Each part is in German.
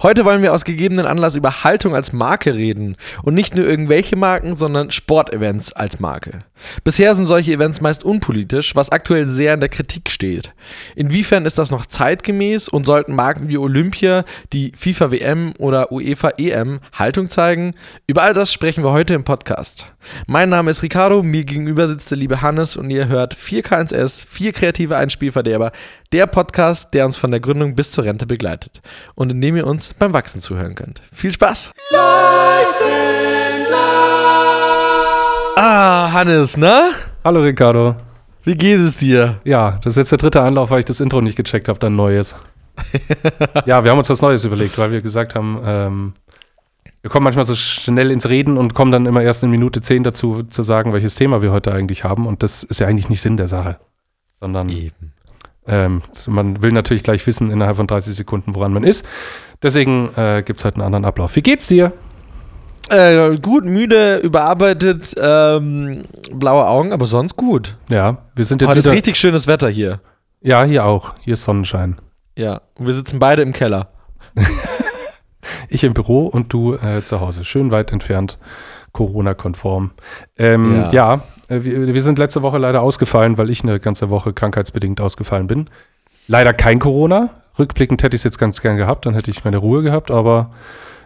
Heute wollen wir aus gegebenen Anlass über Haltung als Marke reden. Und nicht nur irgendwelche Marken, sondern Sportevents als Marke. Bisher sind solche Events meist unpolitisch, was aktuell sehr in der Kritik steht. Inwiefern ist das noch zeitgemäß und sollten Marken wie Olympia, die FIFA WM oder UEFA EM Haltung zeigen? Über all das sprechen wir heute im Podcast. Mein Name ist Ricardo, mir gegenüber sitzt der liebe Hannes und ihr hört 4K1S, 4 kreative Einspielverderber, der Podcast, der uns von der Gründung bis zur Rente begleitet und in dem ihr uns beim Wachsen zuhören könnt. Viel Spaß! Ah, Hannes, na? Hallo Ricardo. Wie geht es dir? Ja, das ist jetzt der dritte Anlauf, weil ich das Intro nicht gecheckt habe, dann neues. ja, wir haben uns was Neues überlegt, weil wir gesagt haben, ähm, wir kommen manchmal so schnell ins Reden und kommen dann immer erst in Minute 10 dazu zu sagen, welches Thema wir heute eigentlich haben. Und das ist ja eigentlich nicht Sinn der Sache. Sondern Eben. ähm, man will natürlich gleich wissen innerhalb von 30 Sekunden, woran man ist. Deswegen äh, gibt es halt einen anderen Ablauf. Wie geht's dir? Äh, gut, müde, überarbeitet, ähm, blaue Augen, aber sonst gut. Ja, wir sind jetzt Heute ist wieder. richtig schönes Wetter hier. Ja, hier auch. Hier ist Sonnenschein. Ja, und wir sitzen beide im Keller. Ich im Büro und du äh, zu Hause. Schön weit entfernt, Corona-konform. Ähm, Ja. ja, äh, wir, wir sind letzte Woche leider ausgefallen, weil ich eine ganze Woche krankheitsbedingt ausgefallen bin. Leider kein Corona. Rückblickend hätte ich es jetzt ganz gern gehabt, dann hätte ich meine Ruhe gehabt, aber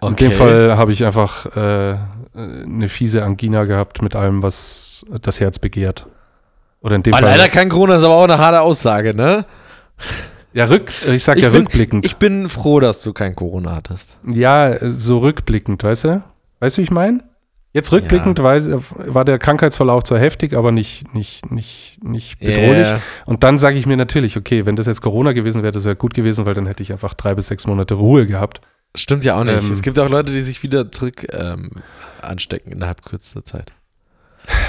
in dem Fall habe ich einfach äh, eine fiese Angina gehabt mit allem, was das Herz begehrt. Oder in dem Aber Fall. leider kein Corona ist aber auch eine harte Aussage, ne? Ja, rück, ich sag ja bin, rückblickend. Ich bin froh, dass du kein Corona hattest. Ja, so rückblickend, weißt du? Weißt du, wie ich meine? Jetzt rückblickend weiß, war der Krankheitsverlauf zwar heftig, aber nicht, nicht, nicht, nicht bedrohlich. Yeah. Und dann sage ich mir natürlich, okay, wenn das jetzt Corona gewesen wäre, das wäre gut gewesen, weil dann hätte ich einfach drei bis sechs Monate Ruhe gehabt. Stimmt ja auch nicht. Ähm, es gibt auch Leute, die sich wieder zurück ähm, anstecken innerhalb kürzester Zeit.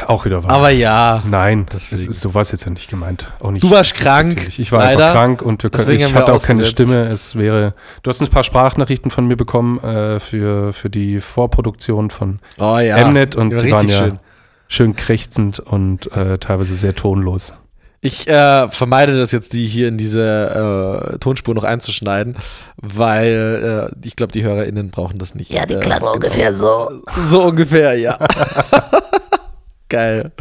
Auch wieder wahr. Aber ja, Nein, das Deswegen. ist, so war es jetzt ja nicht gemeint. Auch nicht Du warst krank. Ich war leider. einfach krank und wir können, Deswegen ich hatte auch keine. Stimme. Es wäre. Du hast ein paar Sprachnachrichten von mir bekommen äh, für, für die Vorproduktion von oh ja. Mnet und die waren ja schön. schön krächzend und äh, teilweise sehr tonlos. Ich äh, vermeide das jetzt, die hier in diese äh, Tonspur noch einzuschneiden, weil äh, ich glaube, die HörerInnen brauchen das nicht. Ja, die äh, klang genau. ungefähr so. So ungefähr, ja. Geil.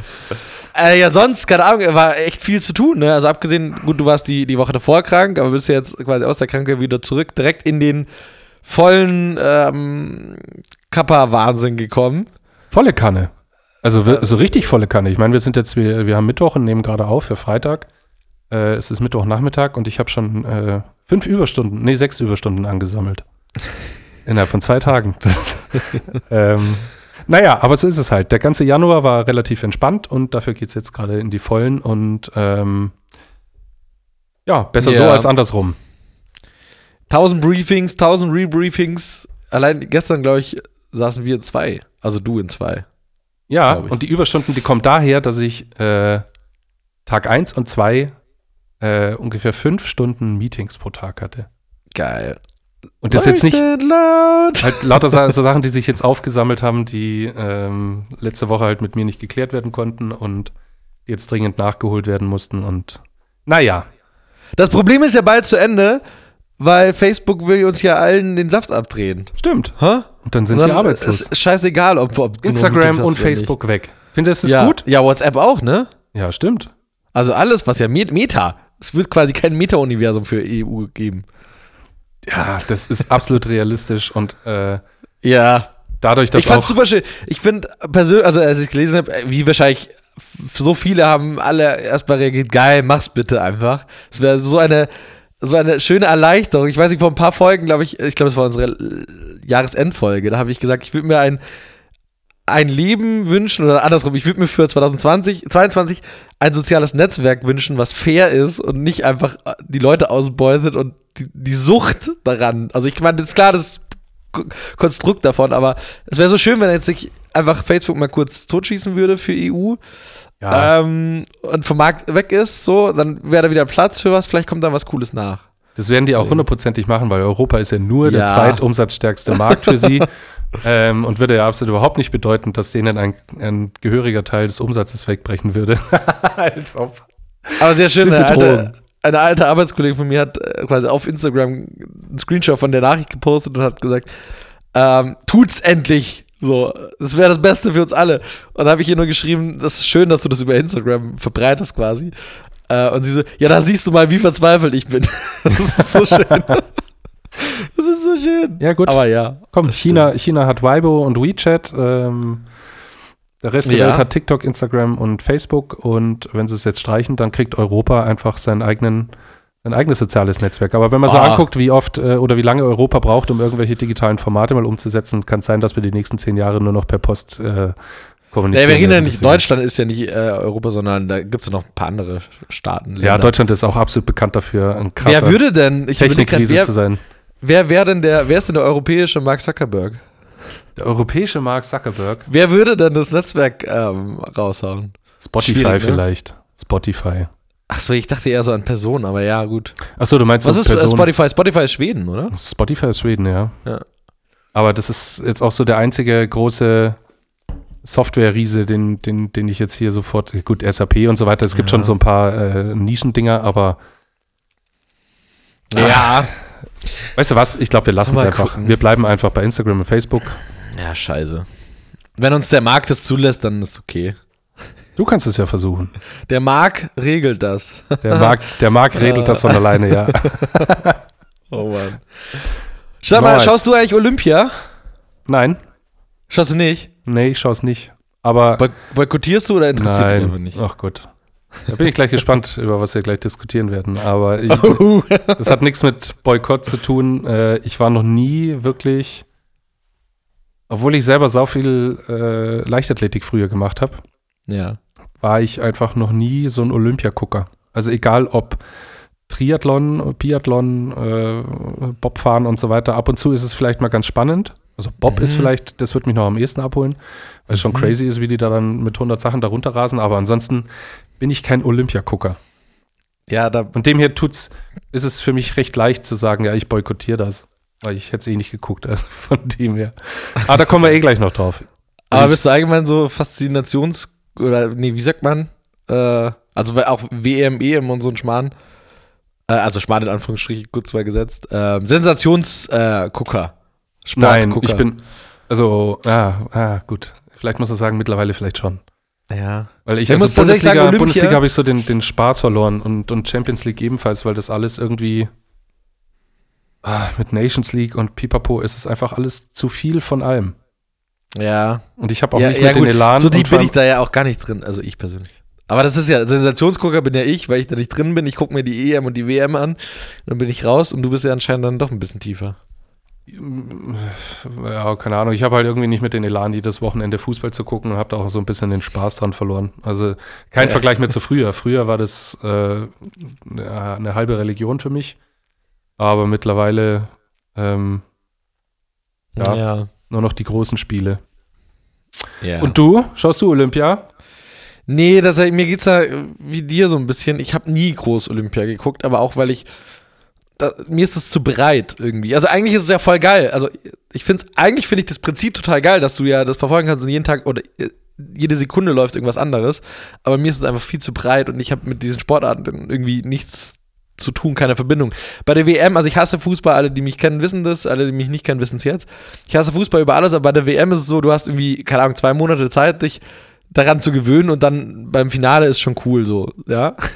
Äh, ja, sonst, keine Ahnung, war echt viel zu tun, ne? Also abgesehen, gut, du warst die, die Woche davor krank, aber bist jetzt quasi aus der Krankheit wieder zurück, direkt in den vollen ähm, Kappa-Wahnsinn gekommen. Volle Kanne. Also so richtig volle Kanne. Ich meine, wir sind jetzt, wir, wir haben Mittwoch und nehmen gerade auf für Freitag. Äh, es ist Mittwochnachmittag und ich habe schon äh, fünf Überstunden, nee, sechs Überstunden angesammelt. Innerhalb von zwei Tagen. Das, ähm, naja, aber so ist es halt. Der ganze Januar war relativ entspannt und dafür geht es jetzt gerade in die Vollen und ähm, ja, besser so Ja. als andersrum. 1000 Briefings, 1000 Rebriefings. Allein gestern, glaube ich, saßen wir in zwei. Also du in zwei. Ja, und die Überstunden, die kommen daher, dass ich äh, Tag 1 und 2 äh, ungefähr fünf Stunden Meetings pro Tag hatte. Geil. Und das jetzt nicht Leuchtet laut. halt lauter so Sachen, die sich jetzt aufgesammelt haben, die ähm, letzte Woche halt mit mir nicht geklärt werden konnten und jetzt dringend nachgeholt werden mussten. Und naja, Das Problem ist ja bald zu Ende, weil Facebook will uns ja allen den Saft abdrehen. stimmt. Hä? Und dann sind Und wir dann arbeitslos. Ist scheißegal, ob, ob Instagram und Facebook weg. Findest du es Ja. gut? Ja, WhatsApp auch, ne? Ja, stimmt. Also alles, was ja Met Meta. Es wird quasi kein Meta-Universum für EU geben. Ja, das ist absolut realistisch und äh, Ja. dadurch, dass ich fand's super schön. Ich finde persönlich, also als ich gelesen habe, wie wahrscheinlich so viele haben alle erstmal reagiert, geil, mach's bitte einfach. Es wäre so eine, so eine schöne Erleichterung. Ich weiß nicht, vor ein paar Folgen, glaube ich, ich glaube, es war unsere äh, Jahresendfolge, da habe ich gesagt, ich würde mir ein, ein Leben wünschen, oder andersrum, ich würde mir für 2020, 22 ein soziales Netzwerk wünschen, was fair ist und nicht einfach äh, die Leute ausbeutet und die, die Sucht daran. Also ich meine, das ist klar, das Ko- Konstrukt davon, aber es wäre so schön, wenn jetzt sich einfach Facebook mal kurz totschießen würde für EU ja, ähm, und vom Markt weg ist, so, dann wäre da wieder Platz für was, vielleicht kommt dann was Cooles nach. Das werden die auch hundertprozentig machen, weil Europa ist ja nur der Ja. zweitumsatzstärkste Markt für sie. ähm, und würde ja absolut überhaupt nicht bedeuten, dass denen ein, ein gehöriger Teil des Umsatzes wegbrechen würde. Als ob. Aber sehr schön, Süße eine eine alte Arbeitskollegin von mir hat äh, quasi auf Instagram einen Screenshot von der Nachricht gepostet und hat gesagt, ähm, tut's endlich. So, das wäre das Beste für uns alle. Und da habe ich ihr nur geschrieben, das ist schön, dass du das über Instagram verbreitest quasi. Äh, und sie so, ja, da siehst du mal, wie verzweifelt ich bin. das ist so schön. das ist so schön. Ja, gut. Aber ja. Komm, China, China hat Weibo und WeChat. Ähm, der Rest der Ja. Welt hat TikTok, Instagram und Facebook. Und wenn sie es jetzt streichen, dann kriegt Europa einfach seinen eigenen, sein eigenes soziales Netzwerk. Aber wenn man so Ah. anguckt, wie oft äh, oder wie lange Europa braucht, um irgendwelche digitalen Formate mal umzusetzen, kann es sein, dass wir die nächsten zehn Jahre nur noch per Post äh, kommunizieren. Ja, wir reden ja nicht, Deutschland ist ja nicht äh, Europa, sondern da gibt es ja noch ein paar andere Staaten. Ja, Länder. Deutschland ist auch absolut bekannt dafür, ein krasser Wer würde denn, ich überlege grad, Technikriese wer, zu sein. wer wäre denn der, wer ist denn der europäische Mark Zuckerberg? Der europäische Mark Zuckerberg. Wer würde denn das Netzwerk ähm, raushauen? Spotify ne? vielleicht. Spotify. Ach so, ich dachte eher so an Personen, aber ja, gut. Achso, du meinst Was ist äh, Personen- Spotify? Spotify ist Schweden, oder? Spotify ist Schweden, ja. Ja. Aber das ist jetzt auch so der einzige große Software-Riese, den, den, den ich jetzt hier sofort, gut, SAP und so weiter, es gibt Ja. schon so ein paar äh, Nischendinger, aber Ja. weißt du was, ich glaube, wir lassen es einfach. gucken. Wir bleiben einfach bei Instagram und Facebook. Ja, scheiße. Wenn uns der Markt das zulässt, dann ist okay. Du kannst es ja versuchen. Der Markt regelt das. Der Marc, der Marc regelt das von alleine, ja. Oh Mann. Sag mal, Nice. schaust du eigentlich Olympia? Nein, Schaust du nicht? nee, ich schaue es nicht. Aber Boy boykottierst du oder interessiert dich einfach nein, nicht? ach gut. Da bin ich gleich gespannt, über was wir gleich diskutieren werden. Aber ich, Oh. Das hat nichts mit Boykott zu tun. Äh, ich war noch nie wirklich, obwohl ich selber sau viel äh, Leichtathletik früher gemacht habe, ja. war ich einfach noch nie so ein Olympiagucker. Also egal ob Triathlon, Biathlon, äh, Bobfahren und so weiter. Ab und zu ist es vielleicht mal ganz spannend. Also Bob Mhm. ist vielleicht, das wird mich noch am ehesten abholen, weil es schon Mhm. crazy ist, wie die da dann mit 100 Sachen da runterrasen. Aber ansonsten bin ich kein Olympiagucker. Ja, da. Von dem her tut's, ist es für mich recht leicht zu sagen, ja, ich boykottiere das. Weil ich hätte es eh nicht geguckt, also von dem her. Aber da kommen wir eh gleich noch drauf. Aber bist du allgemein so Faszinations- oder, nee, wie sagt man? Äh, also auch WM, EM und so ein Schmarrn. Äh, also Schmarrn in Anführungsstrichen kurz mal gesetzt. Ähm, Sensationsgucker. Äh, Gucker. Nein, ich bin, also, ah, ah, gut. Vielleicht muss ich sagen, mittlerweile vielleicht schon. Ja. Weil ich, Ich also Bundesliga, sagen, Bundesliga habe ich so den, den Spaß verloren und, und Champions League ebenfalls, weil das alles irgendwie ah, mit Nations League und Pipapo ist es einfach alles zu viel von allem. Ja. Und ich habe auch ja, nicht ja, mit gut. den Elan. So vor bin ich da ja auch gar nicht drin. Also ich persönlich. Aber das ist ja, Sensationsgucker bin ja ich, weil ich da nicht drin bin. Ich gucke mir die EM und die WM an. Dann bin ich raus und du bist ja anscheinend dann doch ein bisschen tiefer. Ja, keine Ahnung. Ich habe halt irgendwie nicht mit den Elan, jedes Wochenende Fußball zu gucken und habe da auch so ein bisschen den Spaß dran verloren. Also kein Ja. Vergleich mehr zu früher. Früher war das äh, eine halbe Religion für mich. Aber mittlerweile ähm, Ja. Ja. nur noch die großen Spiele. ja. Und du? Schaust du Olympia? Nee, das, mir geht's ja wie dir so ein bisschen. Ich habe nie groß Olympia geguckt, aber auch weil ich. Da, mir ist es zu breit irgendwie. Also eigentlich ist es ja voll geil. Also ich finde eigentlich finde ich das Prinzip total geil, dass du ja das verfolgen kannst und jeden Tag oder äh, jede Sekunde läuft irgendwas anderes. Aber mir ist es einfach viel zu breit und ich habe mit diesen Sportarten irgendwie nichts zu tun, keine Verbindung. Bei der WM, also ich hasse Fußball, alle, die mich kennen, wissen das, alle, die mich nicht kennen, wissen es jetzt. Ich hasse Fußball über alles, aber bei der WM ist es so, du hast irgendwie, keine Ahnung, zwei Monate Zeit, dich daran zu gewöhnen und dann beim Finale ist schon cool so, ja.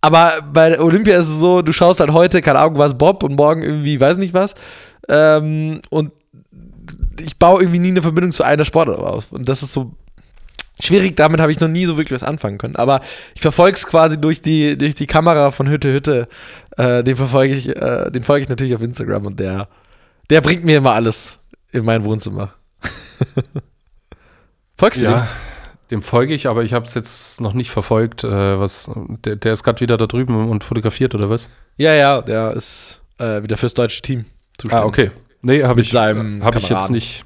Aber bei Olympia ist es so, du schaust halt heute, keine Ahnung, was Bob und morgen irgendwie, weiß nicht was. Ähm, und ich baue irgendwie nie eine Verbindung zu einer Sportart auf. Und das ist so schwierig, damit habe ich noch nie so wirklich was anfangen können. Aber ich verfolge es quasi durch die, durch die Kamera von Hütte Hütte. Äh, den verfolge ich, äh, den folge ich natürlich auf Instagram und der, der bringt mir immer alles in mein Wohnzimmer. Folgst du Ja, dem folge ich, aber ich habe es jetzt noch nicht verfolgt. Äh, was, der, der ist gerade wieder da drüben und fotografiert, oder was? dem? Ja, ja, der ist äh, wieder fürs deutsche Team zuständig. Ah, okay. Nee, habe ich, seinem hab ich jetzt nicht,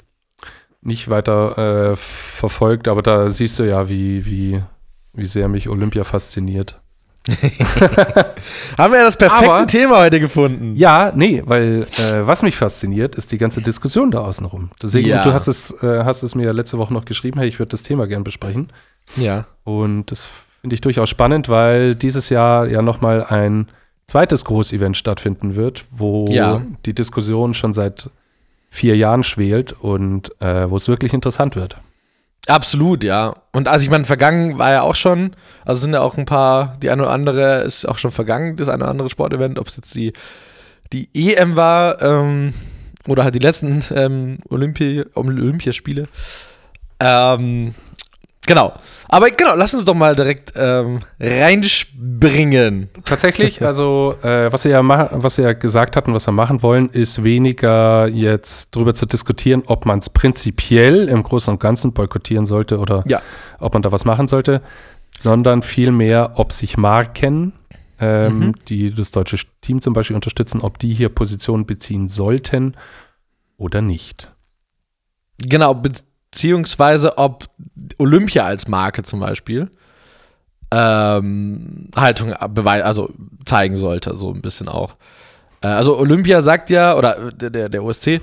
nicht weiter äh, verfolgt, aber da siehst du ja, wie, wie, wie sehr mich Olympia fasziniert. Haben wir ja das perfekte Aber- Thema heute gefunden. Ja, nee, weil äh, was mich fasziniert, ist die ganze Diskussion da außenrum. Deswegen, Ja. du hast es, äh, hast es mir ja letzte Woche noch geschrieben, hey, ich würde das Thema gern besprechen. Ja. Und das finde ich durchaus spannend, weil dieses Jahr ja nochmal ein zweites Großevent stattfinden wird, wo Ja. die Diskussion schon seit vier Jahren schwelt und äh, wo es wirklich interessant wird. Absolut, ja. Und also ich meine, vergangen war ja auch schon, also sind ja auch ein paar, die eine oder andere ist auch schon vergangen, das eine oder andere Sportevent, ob es jetzt die, die EM war ähm, oder halt die letzten ähm, Olympi Olympiaspiele. Ähm, genau. Aber genau, lass uns doch mal direkt ähm, reinspringen. Tatsächlich, also äh, was, wir ja was wir ja gesagt hatten, was wir machen wollen, ist weniger jetzt darüber zu diskutieren, ob man es prinzipiell im Großen und Ganzen boykottieren sollte oder Ja. ob man da was machen sollte, sondern vielmehr, ob sich Marken, ähm, Mhm. die das deutsche Team zum Beispiel unterstützen, ob die hier Positionen beziehen sollten oder nicht. Genau, beziehungsweise ob Olympia als Marke zum Beispiel ähm, Haltung also zeigen sollte, so ein bisschen auch. Äh, also Olympia sagt ja, oder der, der, der OSC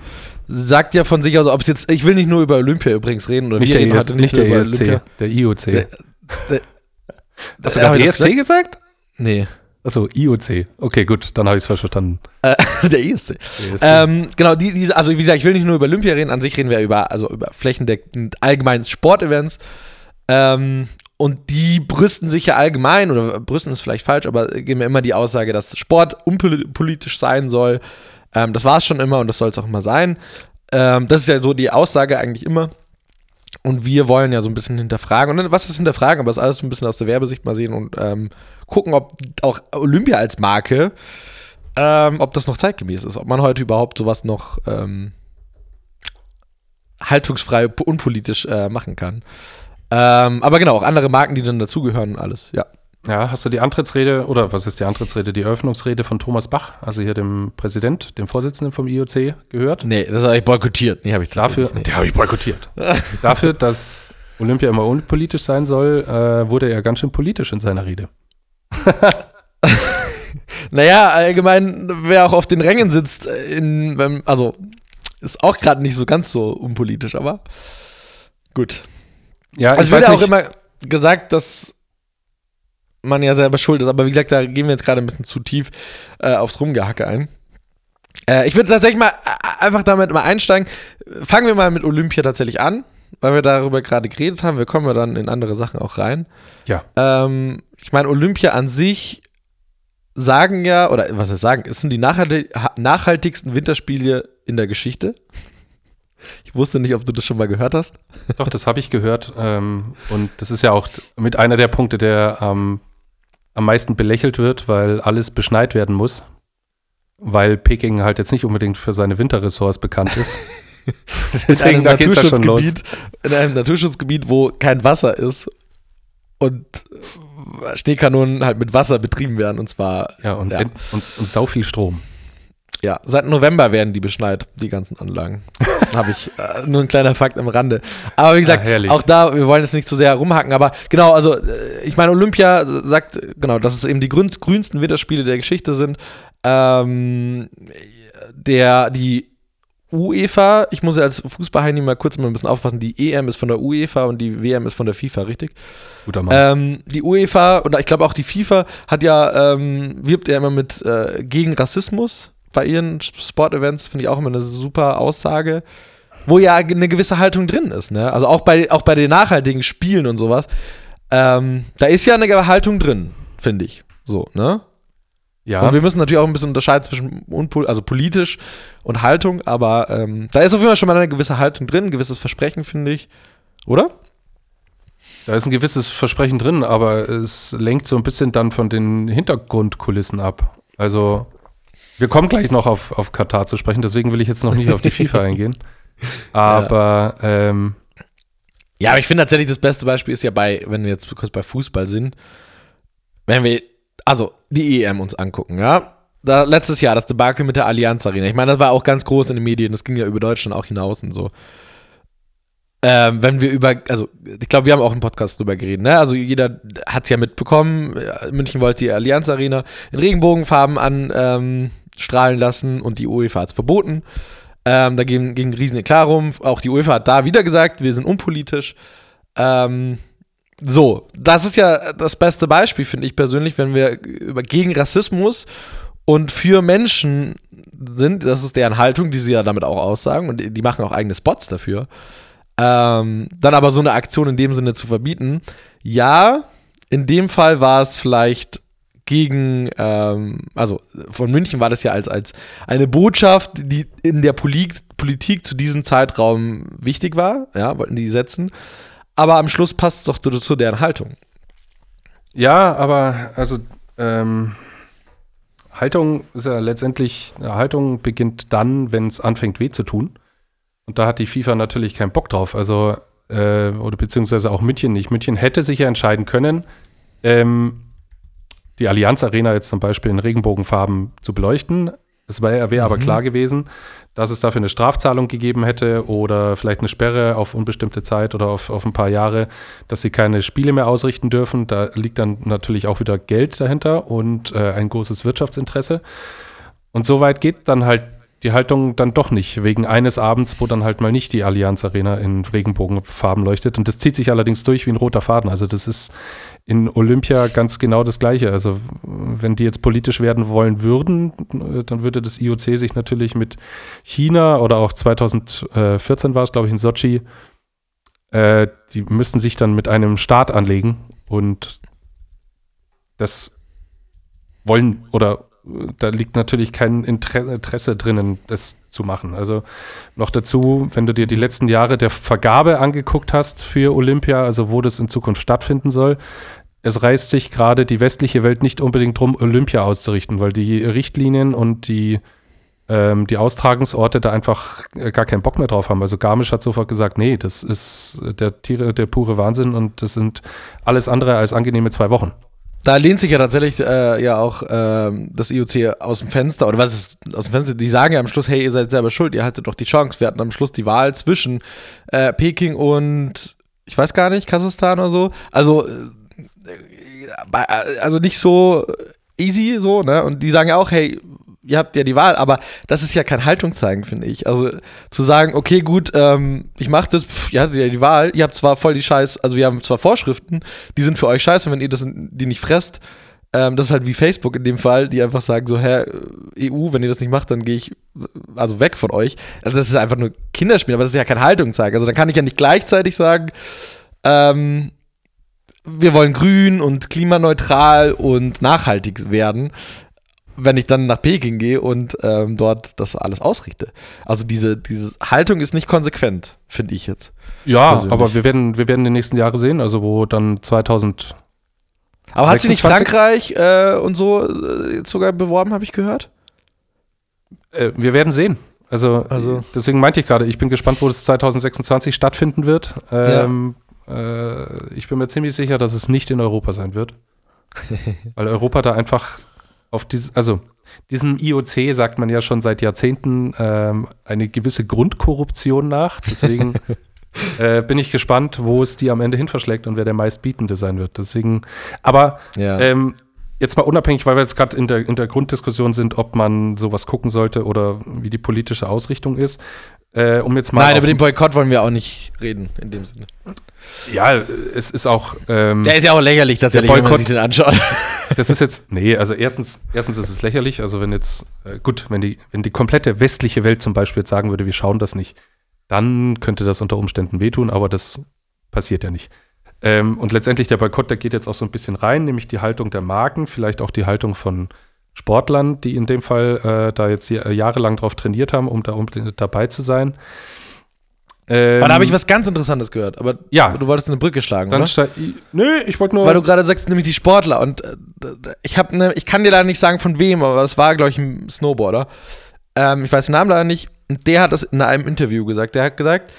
sagt ja von sich aus, ob es jetzt, ich will nicht nur über Olympia übrigens reden, oder Nicht wir der, reden ES, heute nicht der ESC, der IOC. Der- der- Hast du Äh, gerade das ESC gesagt? Nee, Achso, IOC. Okay, gut, dann habe ich es falsch verstanden. äh, der ESC. Ähm, genau, die, diese, also wie gesagt, ich will nicht nur über Olympia reden, an sich reden wir über, also über flächendeckend allgemein Sportevents. Ähm, und die brüsten sich ja allgemein, oder brüsten ist vielleicht falsch, aber geben mir immer die Aussage, dass Sport unpolitisch sein soll. Ähm, das war es schon immer und das soll es auch immer sein. Ähm, das ist ja so die Aussage eigentlich immer. Und wir wollen ja so ein bisschen hinterfragen. Und was ist hinterfragen? Aber das alles so ein bisschen aus der Werbesicht mal sehen und ähm, gucken, ob auch Olympia als Marke, ähm, ob das noch zeitgemäß ist. Ob man heute überhaupt sowas noch ähm, haltungsfrei, unpolitisch äh, machen kann. Ähm, aber genau, auch andere Marken, die dann dazugehören und alles. Ja. Ja, hast du die Antrittsrede, oder was ist die Antrittsrede, die Eröffnungsrede von Thomas Bach, also hier dem Präsident, dem Vorsitzenden vom IOC, gehört? Nee, das habe ich boykottiert. Nee, habe ich Dafür, nicht. der habe ich boykottiert. Dafür, dass Olympia immer unpolitisch sein soll, äh, wurde er ganz schön politisch in seiner Rede. Naja, allgemein, wer auch auf den Rängen sitzt, äh, in, also ist auch gerade nicht so ganz so unpolitisch, aber gut. Ja, Also ich es wird weiß ja auch immer gesagt, dass man ja selber schuld ist, aber wie gesagt, da gehen wir jetzt gerade ein bisschen zu tief äh, aufs Rumgehacke ein. Äh, ich würde tatsächlich mal äh, einfach damit mal einsteigen. Fangen wir mal mit Olympia tatsächlich an, weil wir darüber gerade geredet haben. Wir kommen ja dann in andere Sachen auch rein. ja, Ähm, ich meine, Olympia an sich sagen ja, oder was heißt sagen, es sind die nachhaltig, ha- nachhaltigsten Winterspiele in der Geschichte. Ich wusste nicht, ob du das schon mal gehört hast. doch, das habe ich gehört. Ähm, und das ist ja auch mit einer der Punkte, der ähm, am meisten belächelt wird, weil alles beschneit werden muss. Weil Peking halt jetzt nicht unbedingt für seine Winterressorts bekannt ist. Deswegen, da geht's ja schon los. in einem Naturschutzgebiet, wo kein Wasser ist und Schneekanonen halt mit Wasser betrieben werden. Und zwar, Ja, und, Ja. Und, und sau viel Strom. Ja, seit November werden die beschneit, die ganzen Anlagen. Habe ich äh, nur ein kleiner Fakt am Rande. Aber wie gesagt, Ja, auch da, wir wollen jetzt nicht zu sehr rumhacken, aber genau, also äh, ich meine, Olympia sagt, genau, dass es eben die grün, grünsten Winterspiele der Geschichte sind. Ähm, der, die UEFA, ich muss ja als Fußballheini mal kurz mal ein bisschen aufpassen, die EM ist von der UEFA und die WM ist von der FIFA, richtig? Guter Mann. Ähm, die UEFA und ich glaube auch die FIFA hat ja, ähm, wirbt ja immer mit äh, gegen Rassismus bei ihren Sportevents, finde ich auch immer eine super Aussage, wo ja eine gewisse Haltung drin ist, ne? Also auch bei, auch bei den nachhaltigen Spielen und sowas, ähm, da ist ja eine Haltung drin, finde ich. So, ne? ja, Und wir müssen natürlich auch ein bisschen unterscheiden zwischen unpol also politisch und Haltung, aber ähm, da ist auf jeden Fall schon mal eine gewisse Haltung drin, ein gewisses Versprechen, finde ich. Oder? da ist ein gewisses Versprechen drin, aber es lenkt so ein bisschen dann von den Hintergrundkulissen ab. Also, wir kommen gleich noch auf, auf Katar zu sprechen, deswegen will ich jetzt noch nicht auf die FIFA eingehen. Aber ähm, Ja, aber ich finde tatsächlich das beste Beispiel ist ja bei, wenn wir jetzt kurz bei Fußball sind, wenn wir, also die EM uns angucken, ja. Da, letztes Jahr das Debakel mit der Allianz Arena. Ich meine, das war auch ganz groß in den Medien, das ging ja über Deutschland auch hinaus und so. Ähm, wenn wir über, also ich glaube, wir haben auch im Podcast drüber geredet, ne? Also jeder hat es ja mitbekommen, ja, München wollte die Allianz Arena in Regenbogenfarben anstrahlen ähm, lassen und die UEFA hat es verboten. Ähm, da ging, ging ein riesen Eklat rum. Auch die UEFA hat da wieder gesagt, wir sind unpolitisch. Ähm, So, das ist ja das beste Beispiel, finde ich persönlich, wenn wir über gegen Rassismus und für Menschen sind, das ist deren Haltung, die sie ja damit auch aussagen und die machen auch eigene Spots dafür. Ähm, dann aber so eine Aktion in dem Sinne zu verbieten, ja, in dem Fall war es vielleicht gegen, ähm, also von München war das ja als, als eine Botschaft, die in der Polit Politik zu diesem Zeitraum wichtig war, ja, wollten die setzen. Aber am Schluss passt es doch zu deren Haltung. Ja, aber also ähm, Haltung ist ja letztendlich, Haltung beginnt dann, wenn es anfängt weh zu tun. Und da hat die FIFA natürlich keinen Bock drauf. Also, äh, oder beziehungsweise auch München nicht. München hätte sich ja entscheiden können, ähm, die Allianz Arena jetzt zum Beispiel in Regenbogenfarben zu beleuchten. Es wäre wär aber mhm. klar gewesen, dass es dafür eine Strafzahlung gegeben hätte oder vielleicht eine Sperre auf unbestimmte Zeit oder auf, auf ein paar Jahre, dass sie keine Spiele mehr ausrichten dürfen. Da liegt dann natürlich auch wieder Geld dahinter und äh, ein großes Wirtschaftsinteresse. Und so weit geht dann halt die Haltung dann doch nicht, wegen eines Abends, wo dann halt mal nicht die Allianz Arena in Regenbogenfarben leuchtet. Und das zieht sich allerdings durch wie ein roter Faden. Also das ist in Olympia ganz genau das Gleiche. Also wenn die jetzt politisch werden wollen würden, dann würde das IOC sich natürlich mit China oder auch 2014 war es, glaube ich, in Sochi, äh, die müssten sich dann mit einem Staat anlegen und das wollen oder da liegt natürlich kein Interesse drinnen, das zu machen. Also noch dazu, wenn du dir die letzten Jahre der Vergabe angeguckt hast für Olympia, also wo das in Zukunft stattfinden soll, es reißt sich gerade die westliche Welt nicht unbedingt drum, Olympia auszurichten, weil die Richtlinien und die, ähm, die Austragungsorte da einfach äh, gar keinen Bock mehr drauf haben. Also Garmisch hat sofort gesagt, nee, das ist der, der pure Wahnsinn und das sind alles andere als angenehme zwei Wochen. Da lehnt sich ja tatsächlich äh, ja auch ähm, das IOC aus dem Fenster, oder was ist aus dem Fenster? Die sagen ja am Schluss, hey, ihr seid selber schuld, ihr hattet doch die Chance. Wir hatten am Schluss die Wahl zwischen äh, Peking und, ich weiß gar nicht, Kasachstan oder so. Also, äh, also nicht so easy so, ne? Und die sagen ja auch, hey, ihr habt ja die Wahl, aber das ist ja kein Haltung zeigen, finde ich. Also zu sagen, okay, gut, ähm, ich mache das, pff, ihr hattet ja die Wahl, ihr habt zwar voll die Scheiß, also wir haben zwar Vorschriften, die sind für euch scheiße, wenn ihr das, die nicht fresst. Ähm, das ist halt wie Facebook in dem Fall, die einfach sagen so, Herr EU, wenn ihr das nicht macht, dann gehe ich also weg von euch. Also das ist einfach nur Kinderspiel, aber das ist ja keine Haltung zeigen. Also dann kann ich ja nicht gleichzeitig sagen, ähm, wir wollen grün und klimaneutral und nachhaltig werden wenn ich dann nach Peking gehe und ähm, dort das alles ausrichte. Also diese, diese Haltung ist nicht konsequent, finde ich jetzt. Ja, persönlich. aber wir werden, wir werden die nächsten Jahre sehen, also wo dann 2000. Aber hat sich nicht Frankreich äh, und so äh, sogar beworben, habe ich gehört? Äh, wir werden sehen. Also, also, deswegen meinte ich gerade, ich bin gespannt, wo das 2026 stattfinden wird. Ähm, ja. Äh, ich bin mir ziemlich sicher, dass es nicht in Europa sein wird. weil Europa da einfach auf dieses, also diesem IOC sagt man ja schon seit Jahrzehnten ähm, eine gewisse Grundkorruption nach. Deswegen äh, bin ich gespannt, wo es die am Ende hin verschlägt und wer der meistbietende sein wird. Deswegen, aber ja. ähm, jetzt mal unabhängig, weil wir jetzt gerade in der, in der Grunddiskussion sind, ob man sowas gucken sollte oder wie die politische Ausrichtung ist. Äh, um jetzt mal Nein, über den Boykott wollen wir auch nicht reden, in dem Sinne. Ja, es ist auch. Ähm, der ist ja auch lächerlich tatsächlich, Boykott, wenn man sich den anschaut. Das ist jetzt, nee, also erstens, erstens ist es lächerlich. Also wenn jetzt, äh, gut, wenn die, wenn die komplette westliche Welt zum Beispiel jetzt sagen würde, wir schauen das nicht, dann könnte das unter Umständen wehtun, aber das passiert ja nicht. Ähm, und letztendlich der Boykott, der geht jetzt auch so ein bisschen rein, nämlich die Haltung der Marken, vielleicht auch die Haltung von Sportlern, die in dem Fall äh, da jetzt jahrelang drauf trainiert haben, um da unbedingt dabei zu sein. Ähm, aber da habe ich was ganz Interessantes gehört. Aber ja, du wolltest eine Brücke schlagen, dann oder? Nö, ich wollte nur. Weil du gerade sagst, nämlich die Sportler. Und äh, ich habe ne, ich kann dir leider nicht sagen, von wem, aber das war, glaube ich, ein Snowboarder. Ähm, ich weiß den Namen leider nicht. Und der hat das in einem Interview gesagt. Der hat gesagt,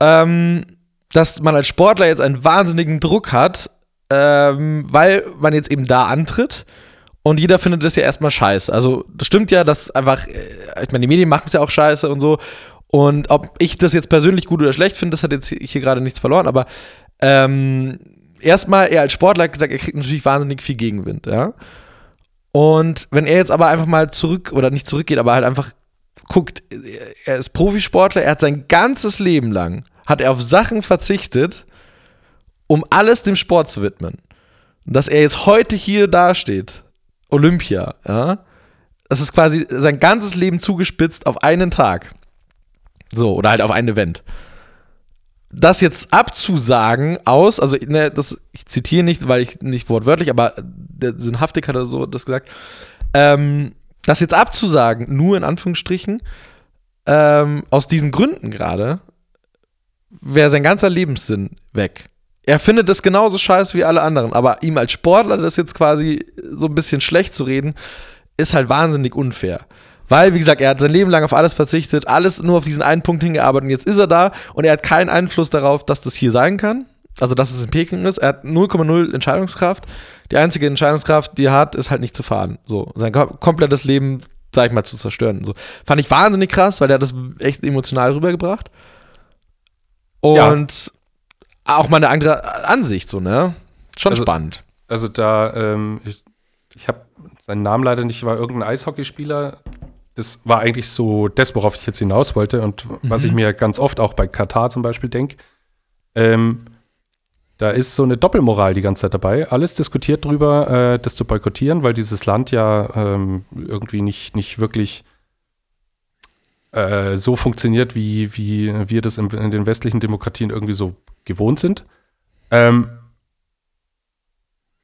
ähm, dass man als Sportler jetzt einen wahnsinnigen Druck hat, ähm, weil man jetzt eben da antritt. Und jeder findet das ja erstmal scheiße. Also, das stimmt ja, dass einfach, äh, ich meine, die Medien machen es ja auch scheiße und so. Und ob ich das jetzt persönlich gut oder schlecht finde, das hat jetzt hier gerade nichts verloren, aber ähm, erstmal, er als Sportler hat gesagt, er kriegt natürlich wahnsinnig viel Gegenwind, ja. Und wenn er jetzt aber einfach mal zurück, oder nicht zurückgeht, aber halt einfach guckt, er ist Profisportler, er hat sein ganzes Leben lang, hat er auf Sachen verzichtet, um alles dem Sport zu widmen. Und dass er jetzt heute hier dasteht, Olympia, ja, das ist quasi sein ganzes Leben zugespitzt auf einen Tag. So, oder halt auf ein Event. Das jetzt abzusagen aus, also ne, das, ich zitiere nicht, weil ich nicht wortwörtlich, aber der Sinnhaftig hat er so das gesagt, ähm, das jetzt abzusagen, nur in Anführungsstrichen, ähm, aus diesen Gründen gerade, wäre sein ganzer Lebenssinn weg. Er findet das genauso scheiße wie alle anderen, aber ihm als Sportler das jetzt quasi so ein bisschen schlecht zu reden, ist halt wahnsinnig unfair. Weil, wie gesagt, er hat sein Leben lang auf alles verzichtet, alles nur auf diesen einen Punkt hingearbeitet und jetzt ist er da und er hat keinen Einfluss darauf, dass das hier sein kann. Also, dass es in Peking ist. Er hat 0,0 Entscheidungskraft. Die einzige Entscheidungskraft, die er hat, ist halt nicht zu fahren. So, sein komplettes Leben, sag ich mal, zu zerstören. So. Fand ich wahnsinnig krass, weil er das echt emotional rübergebracht. Und ja. Auch mal eine andere Ansicht, so, ne? Schon also, spannend. Also da, ähm, ich, ich habe seinen Namen leider nicht, war irgendein Eishockeyspieler. Das war eigentlich so das, worauf ich jetzt hinaus wollte und mhm. was ich mir ganz oft auch bei Katar zum Beispiel denke. Ähm, da ist so eine Doppelmoral die ganze Zeit dabei. Alles diskutiert darüber, äh, das zu boykottieren, weil dieses Land ja ähm, irgendwie nicht, nicht wirklich äh, so funktioniert, wie, wie wir das in, in, den westlichen Demokratien irgendwie so gewohnt sind. Ähm,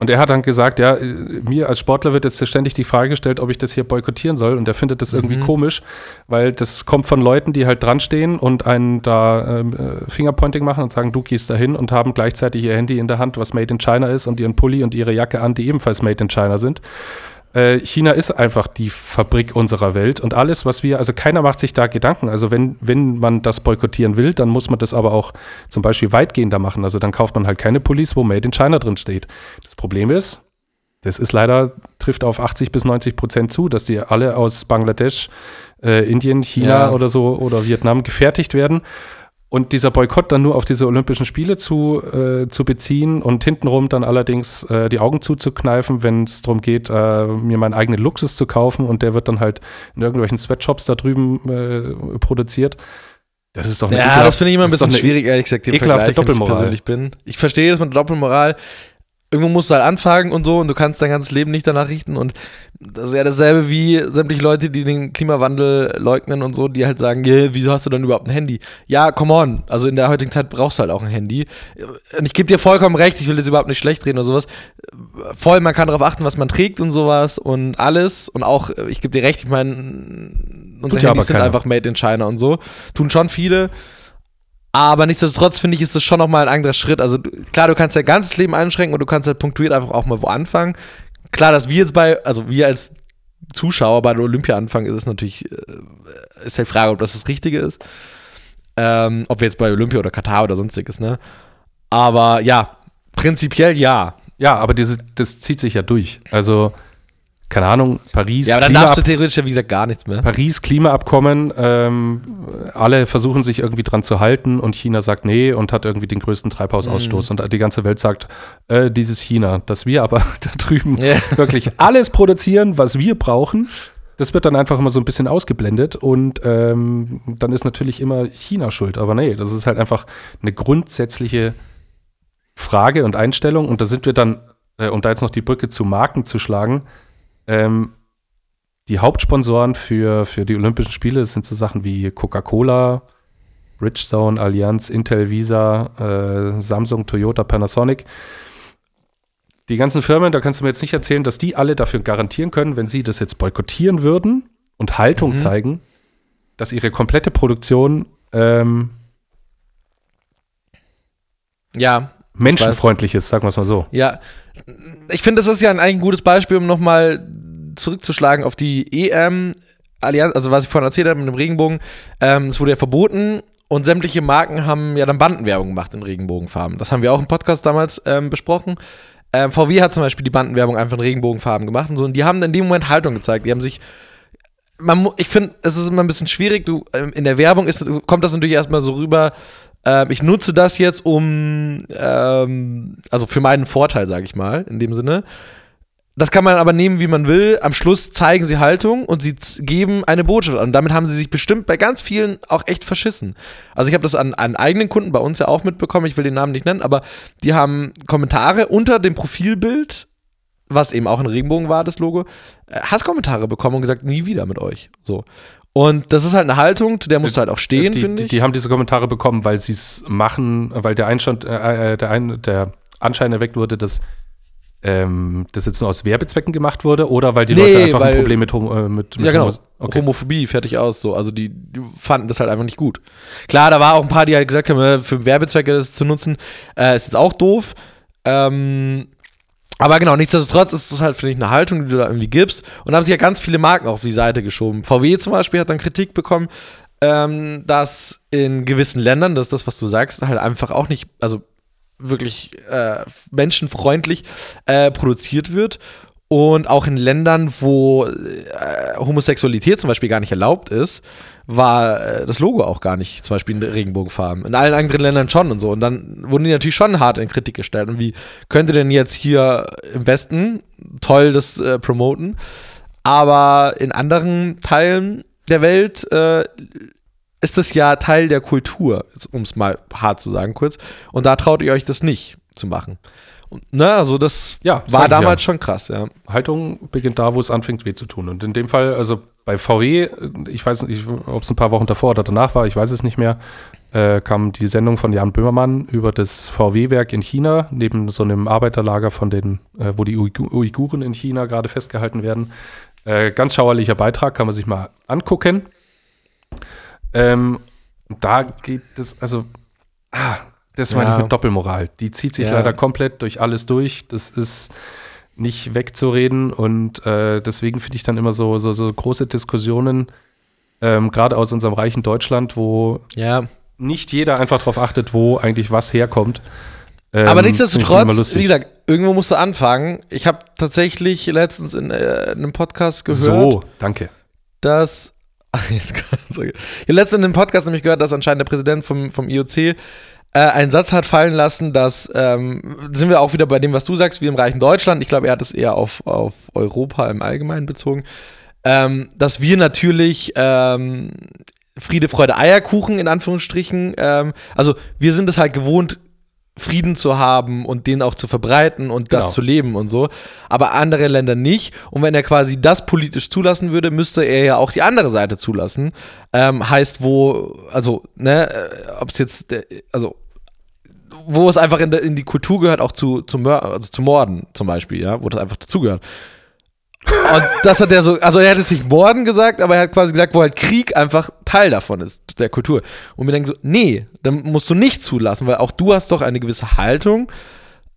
und er hat dann gesagt, ja, mir als Sportler wird jetzt ständig die Frage gestellt, ob ich das hier boykottieren soll. Und er findet das irgendwie mhm. komisch, weil das kommt von Leuten, die halt dran stehen und einen da ähm, äh, Fingerpointing machen und sagen, du gehst da hin und haben gleichzeitig ihr Handy in der Hand, was Made in China ist und ihren Pulli und ihre Jacke an, die ebenfalls Made in China sind. Äh, China ist einfach die Fabrik unserer Welt und alles, was wir, also keiner macht sich da Gedanken. Also wenn, wenn man das boykottieren will, dann muss man das aber auch zum Beispiel weitgehender machen. Also dann kauft man halt keine Police, wo Made in China drin steht. Das Problem ist, das ist leider, trifft auf 80 bis 90 Prozent zu, dass die alle aus Bangladesch, äh, Indien, China ja. oder so oder Vietnam gefertigt werden. Und dieser Boykott dann nur auf diese Olympischen Spiele zu, äh, zu beziehen und hintenrum dann allerdings äh, die Augen zuzukneifen, wenn es darum geht, äh, mir meinen eigenen Luxus zu kaufen und der wird dann halt in irgendwelchen Sweatshops da drüben äh, produziert. Das ist doch eine Ja, das finde ich immer ein bisschen schwierig, ehrlich gesagt, den ekelhafte Vergleich, Doppelmoral. ich persönlich bin. Ich verstehe das mit der Doppelmoral irgendwo musst du halt anfangen und so und du kannst dein ganzes Leben nicht danach richten und das ist ja dasselbe wie sämtliche Leute, die den Klimawandel leugnen und so, die halt sagen, yeah, wieso hast du dann überhaupt ein Handy? Ja, come on, also in der heutigen Zeit brauchst du halt auch ein Handy. Und ich gebe dir vollkommen recht, ich will das überhaupt nicht schlecht reden oder sowas, voll, man kann darauf achten, was man trägt und sowas und alles. Und auch, ich gebe dir recht, ich meine, unsere Handys sind einfach made in China und so, tun schon viele, aber nichtsdestotrotz finde ich, ist das schon nochmal ein anderer Schritt. Also klar, du kannst dein ganzes Leben einschränken und du kannst halt punktuiert einfach auch mal wo anfangen. Klar, dass wir jetzt bei, also wir als Zuschauer bei der Olympia anfangen, ist es natürlich, äh, ist ja die Frage, ob das das Richtige ist. Ähm, ob wir jetzt bei Olympia oder Katar oder sonstiges, ne? Aber ja, prinzipiell ja. Ja, aber diese, das zieht sich ja durch. Also keine Ahnung, Paris. Ja, aber dann darfst du theoretisch ja, wie gesagt, gar nichts mehr. Paris, Klimaabkommen, ähm, alle versuchen sich irgendwie dran zu halten und China sagt nee und hat irgendwie den größten Treibhausausstoß mhm. und die ganze Welt sagt, äh, dieses China, dass wir aber da drüben yeah. wirklich alles produzieren, was wir brauchen. Das wird dann einfach immer so ein bisschen ausgeblendet und ähm, dann ist natürlich immer China schuld. Aber nee, das ist halt einfach eine grundsätzliche Frage und Einstellung und da sind wir dann, äh, um da jetzt noch die Brücke zu Marken zu schlagen, ähm, die Hauptsponsoren für, für die Olympischen Spiele sind so Sachen wie Coca-Cola, Ridgestone, Allianz, Intel, Visa, äh, Samsung, Toyota, Panasonic. Die ganzen Firmen, da kannst du mir jetzt nicht erzählen, dass die alle dafür garantieren können, wenn sie das jetzt boykottieren würden und Haltung mhm. zeigen, dass ihre komplette Produktion ähm, ja, menschenfreundlich ist, sagen wir es mal so. Ja, ich finde, das ist ja ein, ein gutes Beispiel, um nochmal zurückzuschlagen auf die EM. Allianz, also was ich vorhin erzählt habe mit dem Regenbogen, ähm, es wurde ja verboten und sämtliche Marken haben ja dann Bandenwerbung gemacht in Regenbogenfarben. Das haben wir auch im Podcast damals ähm, besprochen. Ähm, VW hat zum Beispiel die Bandenwerbung einfach in Regenbogenfarben gemacht und so. Und die haben in dem Moment Haltung gezeigt. Die haben sich. Man, ich finde, es ist immer ein bisschen schwierig. Du, ähm, in der Werbung ist, kommt das natürlich erstmal so rüber, ähm, ich nutze das jetzt, um, ähm, also für meinen Vorteil, sage ich mal, in dem Sinne. das kann man aber nehmen, wie man will. Am Schluss zeigen sie Haltung und sie geben eine Botschaft. Und damit haben sie sich bestimmt bei ganz vielen auch echt verschissen. Also ich habe das an, an eigenen Kunden bei uns ja auch mitbekommen. Ich will den Namen nicht nennen, aber die haben Kommentare unter dem Profilbild, was eben auch ein Regenbogen war, das Logo, äh, Hasskommentare bekommen und gesagt, nie wieder mit euch. So. Und das ist halt eine Haltung, zu der musst du halt auch stehen, finde ich. Die, die, haben diese Kommentare bekommen, weil sie es machen, weil der Einstand, äh, äh, der, ein, der Anschein erweckt wurde, dass ähm, das jetzt nur aus Werbezwecken gemacht wurde oder weil die nee, Leute einfach weil, ein Problem mit, äh, mit, mit ja, genau. Okay. Homophobie, fertig aus, so. Also die, die, fanden das halt einfach nicht gut. Klar, da war auch ein paar, die halt gesagt haben, äh, für Werbezwecke das zu nutzen, äh, ist jetzt auch doof. Ähm, aber genau, nichtsdestotrotz ist das halt, finde ich, eine Haltung, die du da irgendwie gibst. Und da haben sich ja ganz viele Marken auf die Seite geschoben. VW zum Beispiel hat dann Kritik bekommen, ähm, dass in gewissen Ländern, das ist das, was du sagst, halt einfach auch nicht, also wirklich äh, menschenfreundlich äh, produziert wird. Und auch in Ländern, wo äh, Homosexualität zum Beispiel gar nicht erlaubt ist, war äh, das Logo auch gar nicht zum Beispiel in Regenbogenfarben. In allen anderen Ländern schon und so. Und dann wurden die natürlich schon hart in Kritik gestellt. Und wie könnte denn jetzt hier im Westen toll das äh, promoten? Aber in anderen Teilen der Welt äh, ist das ja Teil der Kultur, um es mal hart zu sagen kurz. Und da traut ihr euch das nicht zu machen. Ne, also das ja, war damals ja. schon krass, ja. Haltung beginnt da, wo es anfängt, weh zu tun. Und in dem Fall, also bei VW, ich weiß nicht, ob es ein paar Wochen davor oder danach war, ich weiß es nicht mehr, äh, kam die Sendung von Jan Böhmermann über das VW-Werk in China, neben so einem Arbeiterlager von den, äh, wo die Uiguren in China gerade festgehalten werden. Äh, ganz schauerlicher Beitrag, kann man sich mal angucken. Ähm, da geht es, also, ah, das meine ja. ich mit Doppelmoral. Die zieht sich ja. leider komplett durch alles durch. Das ist nicht wegzureden und äh, deswegen finde ich dann immer so, so, so große Diskussionen, ähm, gerade aus unserem reichen Deutschland, wo ja. nicht jeder einfach darauf achtet, wo eigentlich was herkommt. Ähm, Aber nichtsdestotrotz, wie gesagt, irgendwo musst du anfangen. Ich habe tatsächlich letztens in, äh, in einem Podcast gehört. So, danke. Dass Jetzt ich habe letztens in einem Podcast nämlich gehört, dass anscheinend der Präsident vom, vom IOC äh, einen Satz hat fallen lassen, dass, ähm, sind wir auch wieder bei dem, was du sagst, wie im reichen Deutschland, ich glaube, er hat es eher auf, auf Europa im Allgemeinen bezogen, ähm, dass wir natürlich ähm, Friede, Freude, Eierkuchen in Anführungsstrichen, ähm, also wir sind es halt gewohnt, Frieden zu haben und den auch zu verbreiten und das genau. zu leben und so. Aber andere Länder nicht. Und wenn er quasi das politisch zulassen würde, müsste er ja auch die andere Seite zulassen. Ähm, heißt, wo, also, ne, äh, ob es jetzt, also, wo es einfach in, in, die Kultur gehört, auch zu, zu, also zu Morden zum Beispiel, ja, wo das einfach dazugehört. Und das hat er so, also er hat es nicht Morden gesagt, aber er hat quasi gesagt, wo halt Krieg einfach Teil davon ist, der Kultur. Und wir denken so, nee, dann musst du nicht zulassen, weil auch du hast doch eine gewisse Haltung.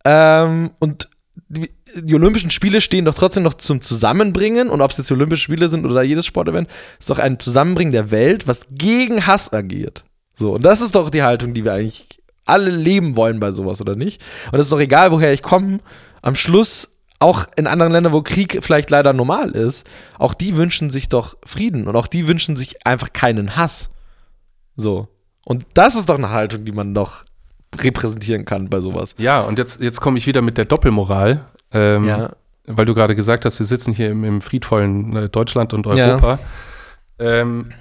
Ähm, und die, die, Olympischen Spiele stehen doch trotzdem noch zum Zusammenbringen. Und ob es jetzt Olympische Spiele sind oder jedes Sportevent, ist doch ein Zusammenbringen der Welt, was gegen Hass agiert. So, und das ist doch die Haltung, die wir eigentlich alle leben wollen bei sowas, oder nicht? Und es ist doch egal, woher ich komme. Am Schluss auch in anderen Ländern, wo Krieg vielleicht leider normal ist, auch die wünschen sich doch Frieden und auch die wünschen sich einfach keinen Hass. So. Und das ist doch eine Haltung, die man doch repräsentieren kann bei sowas. Ja, und jetzt, jetzt komme ich wieder mit der Doppelmoral. Ähm, ja. Weil du gerade gesagt hast, wir sitzen hier im, im friedvollen äh, Deutschland und Europa. Ja. Ähm,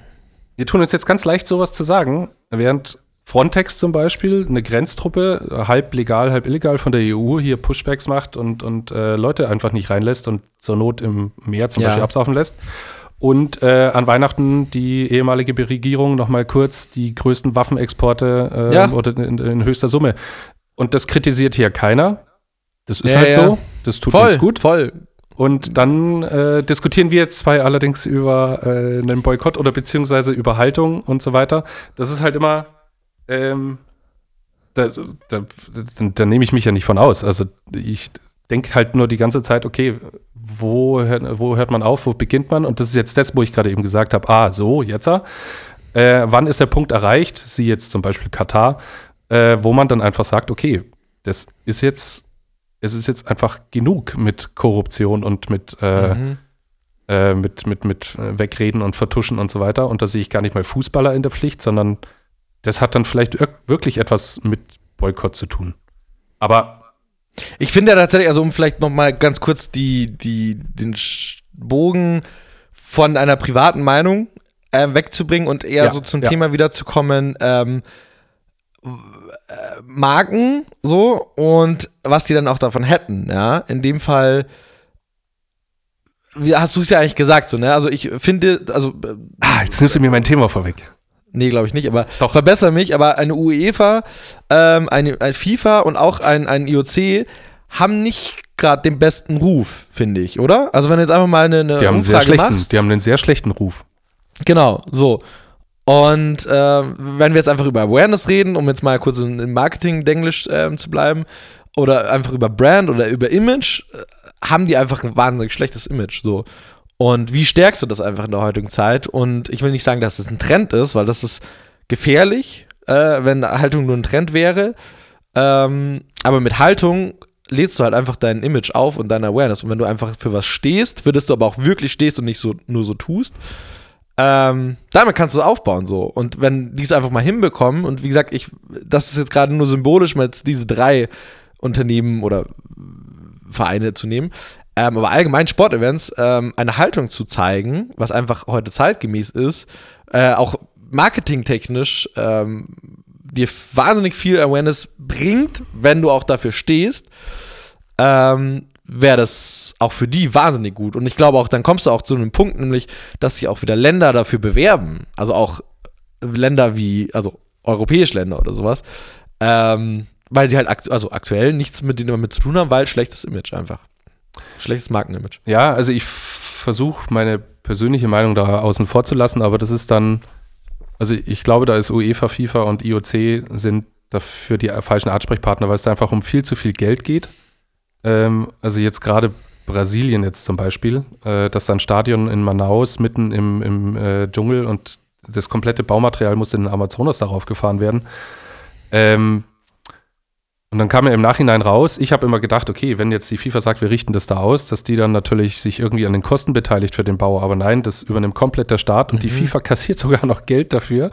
wir tun uns jetzt ganz leicht, sowas zu sagen, während Frontex zum Beispiel, eine Grenztruppe, halb legal, halb illegal von der EU, hier Pushbacks macht und, und äh, Leute einfach nicht reinlässt und zur Not im Meer zum ja. Beispiel absaufen lässt. Und äh, an Weihnachten die ehemalige Regierung nochmal kurz die größten Waffenexporte äh, ja. in, in, höchster Summe. Und das kritisiert hier keiner. Das ist ja, halt so. Das tut voll, uns gut. Voll. Und dann äh, diskutieren wir jetzt zwei allerdings über äh, einen Boykott oder beziehungsweise über Haltung und so weiter. Das ist halt immer ähm, da, da, da, da nehme ich mich ja nicht von aus. Also ich denke halt nur die ganze Zeit, okay, wo, wo hört man auf, wo beginnt man? Und das ist jetzt das, wo ich gerade eben gesagt habe, ah, so, jetzt. Äh, wann ist der Punkt erreicht, sie jetzt zum Beispiel Katar, äh, wo man dann einfach sagt, okay, das ist jetzt, es ist jetzt einfach genug mit Korruption und mit, äh, mhm. äh, mit, mit, mit Wegreden und Vertuschen und so weiter. Und da sehe ich gar nicht mal Fußballer in der Pflicht, sondern das hat dann vielleicht wirklich etwas mit Boykott zu tun. Aber Ich finde ja tatsächlich, also um vielleicht noch mal ganz kurz die, die, den Bogen von einer privaten Meinung äh, wegzubringen und eher Ja, so zum ja. Thema wiederzukommen, ähm, äh, Marken so und was die dann auch davon hätten, ja. In dem Fall wie hast du es ja eigentlich gesagt, so, ne? Also ich finde, also äh, Ah, jetzt nimmst du mir mein Thema vorweg. Nee, glaube ich nicht, aber Doch. verbessere mich, aber eine UEFA, ähm, eine, ein FIFA und auch ein, ein IOC haben nicht gerade den besten Ruf, finde ich, oder? Also wenn du jetzt einfach mal eine, eine Die haben, einen sehr Umfrage schlechten, machst. die haben einen sehr schlechten Ruf. Genau, so. Und ähm, wenn wir jetzt einfach über Awareness reden, um jetzt mal kurz in- im Marketing-Denglisch ähm, zu bleiben, oder einfach über Brand oder über Image, äh, haben die einfach ein wahnsinnig schlechtes Image. So. Und wie stärkst du das einfach in der heutigen Zeit? Und ich will nicht sagen, dass es ein Trend ist, weil das ist gefährlich, äh, wenn Haltung nur ein Trend wäre. Ähm, aber mit Haltung lädst du halt einfach dein Image auf und deine Awareness. Und wenn du einfach für was stehst, für das du aber auch wirklich stehst und nicht so nur so tust, ähm, damit kannst du aufbauen so. Und wenn die es einfach mal hinbekommen, und wie gesagt, ich, das ist jetzt gerade nur symbolisch, mal jetzt diese drei Unternehmen oder Vereine zu nehmen, ähm, aber allgemein Sportevents ähm, eine Haltung zu zeigen, was einfach heute zeitgemäß ist, äh, auch marketingtechnisch ähm, dir wahnsinnig viel Awareness bringt, wenn du auch dafür stehst, ähm, wäre das auch für die wahnsinnig gut. Und ich glaube auch, dann kommst du auch zu einem Punkt, nämlich, dass sich auch wieder Länder dafür bewerben. Also auch Länder wie, also europäische Länder oder sowas. Ähm, weil sie halt aktu also aktuell nichts mit denen damit zu tun haben, weil schlechtes Image einfach. Schlechtes Markenimage. Ja, also ich versuche meine persönliche Meinung da außen vor zu lassen, aber das ist dann, also ich glaube, da ist UEFA, FIFA und IOC sind dafür die falschen Ansprechpartner, weil es da einfach um viel zu viel Geld geht. Ähm, also jetzt gerade Brasilien jetzt zum Beispiel, äh, dass da ein Stadion in Manaus mitten im, im äh, Dschungel und das komplette Baumaterial muss in den Amazonas darauf gefahren werden. Ähm, und dann kam ja im Nachhinein raus, ich habe immer gedacht, okay, wenn jetzt die FIFA sagt, wir richten das da aus, dass die dann natürlich sich irgendwie an den Kosten beteiligt für den Bau. Aber nein, das übernimmt komplett der Staat und die FIFA kassiert sogar noch Geld dafür,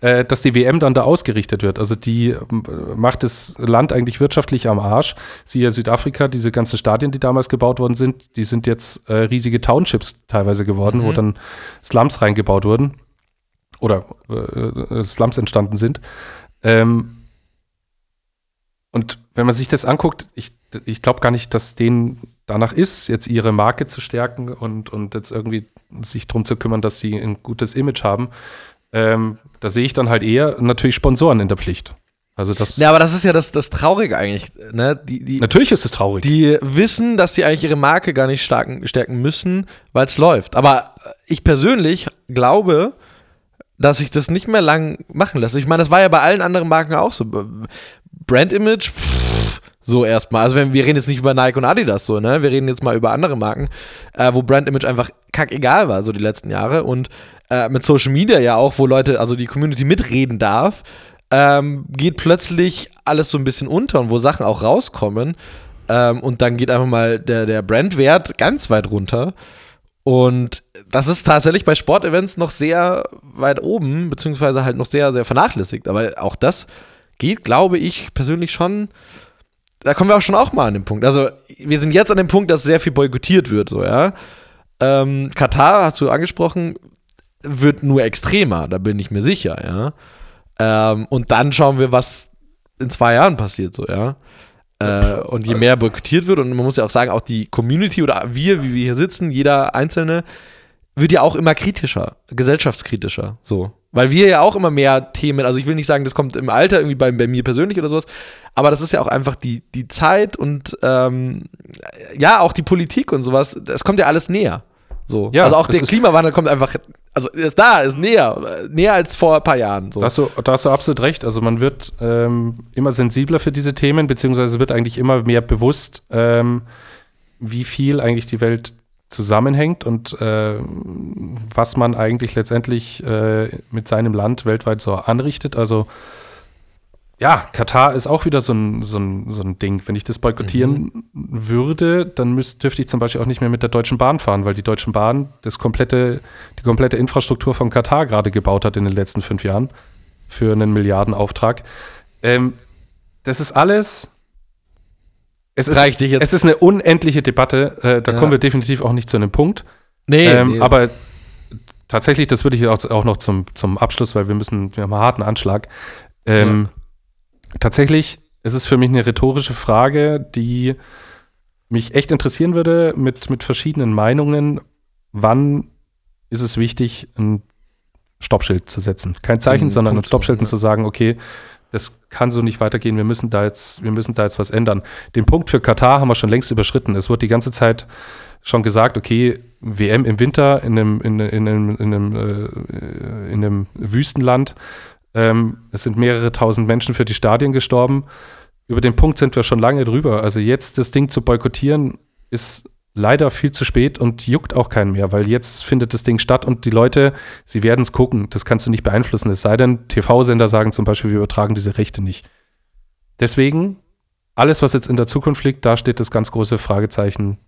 äh, dass die WM dann da ausgerichtet wird. Also die äh, macht das Land eigentlich wirtschaftlich am Arsch. Siehe Südafrika, diese ganzen Stadien, die damals gebaut worden sind, die sind jetzt äh, riesige Townships teilweise geworden, wo dann Slums reingebaut wurden oder äh, Slums entstanden sind. Ähm, und wenn man sich das anguckt, ich, ich glaube gar nicht, dass denen danach ist, jetzt ihre Marke zu stärken und, und jetzt irgendwie sich darum zu kümmern, dass sie ein gutes Image haben. Ähm, da sehe ich dann halt eher natürlich Sponsoren in der Pflicht. Also das Ja, aber das ist ja das, das Traurige eigentlich, ne? Die, die, natürlich ist es traurig. die wissen, dass sie eigentlich ihre Marke gar nicht starken, stärken müssen, weil es läuft. Aber ich persönlich glaube, dass sich das nicht mehr lang machen lässt. Ich meine, das war ja bei allen anderen Marken auch so. Brand Image, pff, so erstmal. Also wenn, wir reden jetzt nicht über Nike und Adidas so, ne? Wir reden jetzt mal über andere Marken, äh, wo Brand Image einfach kackegal war, so die letzten Jahre. Und äh, mit Social Media ja auch, wo Leute, also die Community mitreden darf, ähm, geht plötzlich alles so ein bisschen unter und wo Sachen auch rauskommen. Ähm, und dann geht einfach mal der, der Brandwert ganz weit runter. Und das ist tatsächlich bei Sportevents noch sehr weit oben, beziehungsweise halt noch sehr, sehr vernachlässigt. Aber auch das geht, glaube ich, persönlich schon. Da kommen wir auch schon auch mal an den Punkt. Also, wir sind jetzt an dem Punkt, dass sehr viel boykottiert wird, so, ja. Ähm, Katar, hast du angesprochen, wird nur extremer, da bin ich mir sicher, ja. Ähm, und dann schauen wir, was in zwei Jahren passiert, so, ja. Äh, und je mehr boykottiert wird, und man muss ja auch sagen, auch die Community oder wir, wie wir hier sitzen, jeder Einzelne, wird ja auch immer kritischer, gesellschaftskritischer, so. Weil wir ja auch immer mehr Themen, also ich will nicht sagen, das kommt im Alter irgendwie bei, bei mir persönlich oder sowas, aber das ist ja auch einfach die, die Zeit und ähm, ja, auch die Politik und sowas, das kommt ja alles näher. So. Ja, also auch der Klimawandel kommt einfach, also ist da, ist näher, äh, näher als vor ein paar Jahren. So. Da hast, du, da hast du absolut recht. Also man wird ähm, immer sensibler für diese Themen, beziehungsweise wird eigentlich immer mehr bewusst, ähm, wie viel eigentlich die Welt zusammenhängt und äh, was man eigentlich letztendlich äh, mit seinem Land weltweit so anrichtet. Also ja, Katar ist auch wieder so ein, so ein, so ein Ding. Wenn ich das boykottieren würde, dann müsst, dürfte ich zum Beispiel auch nicht mehr mit der Deutschen Bahn fahren, weil die Deutschen Bahn das komplette, die komplette Infrastruktur von Katar gerade gebaut hat in den letzten fünf Jahren für einen Milliardenauftrag. Ähm, das ist alles es ist, Reicht dich jetzt. es ist eine unendliche Debatte. Äh, da Ja. kommen wir definitiv auch nicht zu einem Punkt. Nee, ähm, nee. Aber tatsächlich, das würde ich auch, auch noch zum, zum Abschluss, weil wir müssen, wir haben einen harten Anschlag. Ähm, Tatsächlich ist es für mich eine rhetorische Frage, die mich echt interessieren würde mit, mit verschiedenen Meinungen. Wann ist es wichtig, ein Stoppschild zu setzen? Kein Zeichen, sondern ein Punkt zu Stoppschild und zu sagen, okay, das kann so nicht weitergehen, wir müssen da jetzt, wir müssen da jetzt was ändern. Den Punkt für Katar haben wir schon längst überschritten. Es wurde die ganze Zeit schon gesagt, okay, WM im Winter in einem, in, in einem, in einem, äh, in einem Wüstenland. Ähm, es sind mehrere tausend Menschen für die Stadien gestorben. Über den Punkt sind wir schon lange drüber. Also jetzt das Ding zu boykottieren, ist leider viel zu spät und juckt auch keinen mehr, weil jetzt findet das Ding statt und die Leute, sie werden es gucken. Das kannst du nicht beeinflussen. Es sei denn, TV-Sender sagen zum Beispiel, wir übertragen diese Rechte nicht. Deswegen, alles, was jetzt in der Zukunft liegt, da steht das ganz große Fragezeichen,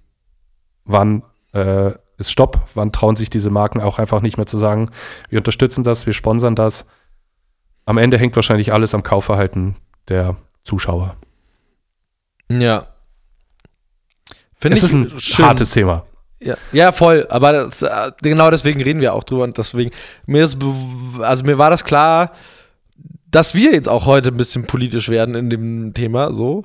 wann äh, ist Stopp, wann trauen sich diese Marken auch einfach nicht mehr zu sagen, wir unterstützen das, wir sponsern das. Am Ende hängt wahrscheinlich alles am Kaufverhalten der Zuschauer. ja. Finde Es ist ein schön. hartes Thema. Ja, ja voll. Aber das, äh, genau deswegen reden wir auch drüber. Und deswegen, mir ist, also mir war das klar, dass wir jetzt auch heute ein bisschen politisch werden in dem Thema. So.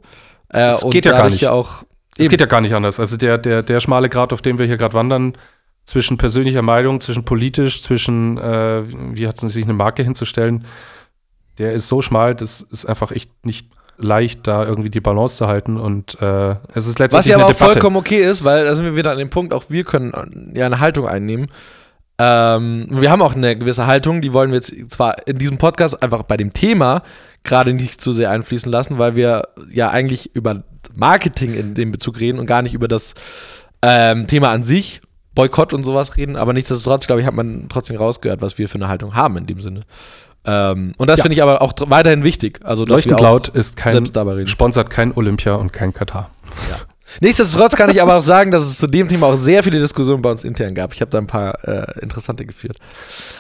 Äh, Es geht ja gar nicht. Ja auch, Es geht ja gar nicht anders. Also der, der, der schmale Grat, auf dem wir hier gerade wandern, zwischen persönlicher Meinung, zwischen politisch, zwischen, äh, wie hat es sich eine Marke hinzustellen, der ist so schmal, das ist einfach echt nicht leicht, da irgendwie die Balance zu halten. Und äh, es ist letztendlich Was ja aber auch Debatte. vollkommen okay ist, weil da sind wir wieder an dem Punkt, auch wir können äh, ja eine Haltung einnehmen. Ähm, wir haben auch eine gewisse Haltung, die wollen wir jetzt zwar in diesem Podcast einfach bei dem Thema gerade nicht zu sehr einfließen lassen, weil wir ja eigentlich über Marketing in dem Bezug reden und gar nicht über das ähm, Thema an sich, Boykott und sowas reden. Aber nichtsdestotrotz, glaube ich, hat man trotzdem rausgehört, was wir für eine Haltung haben in dem Sinne. Ähm, und das Ja. finde ich aber auch weiterhin wichtig. Also, Leuchtend ist kein, sponsert kein Olympia und kein Katar. Nichtsdestotrotz kann ich aber auch sagen, dass es zu dem Thema auch sehr viele Diskussionen bei uns intern gab. Ich habe da ein paar äh, interessante geführt.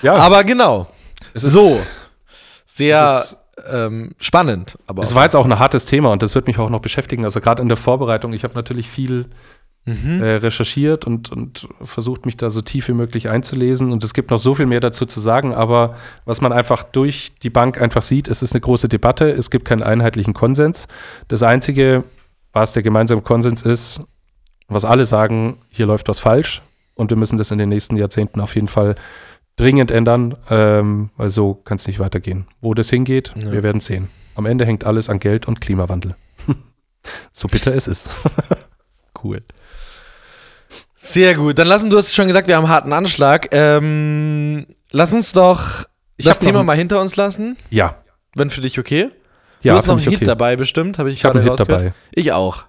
Ja, Aber genau, es ist, so. Sehr es ist- ähm, spannend. Aber Es war jetzt auch ein hartes Thema und das wird mich auch noch beschäftigen. Also gerade in der Vorbereitung, ich habe natürlich viel Mhm. äh, recherchiert und, und versucht, mich da so tief wie möglich einzulesen. Und es gibt noch so viel mehr dazu zu sagen, aber was man einfach durch die Bank einfach sieht, es ist eine große Debatte, es gibt keinen einheitlichen Konsens. Das Einzige, was der gemeinsame Konsens ist, was alle sagen, hier läuft was falsch und wir müssen das in den nächsten Jahrzehnten auf jeden Fall dringend ändern, ähm, weil so kann es nicht weitergehen. Wo das hingeht, Ja. wir werden sehen. Am Ende hängt alles an Geld und Klimawandel. so bitter es ist. cool. Sehr gut. Dann lassen, du hast schon gesagt, wir haben einen harten Anschlag. Ähm, lass uns doch Ich das hab Thema mal hinter uns lassen, Ja, wenn für dich okay. ja, du hast noch einen Hit dabei bestimmt, habe ich, Ich habe einen Hit dabei. Ich auch.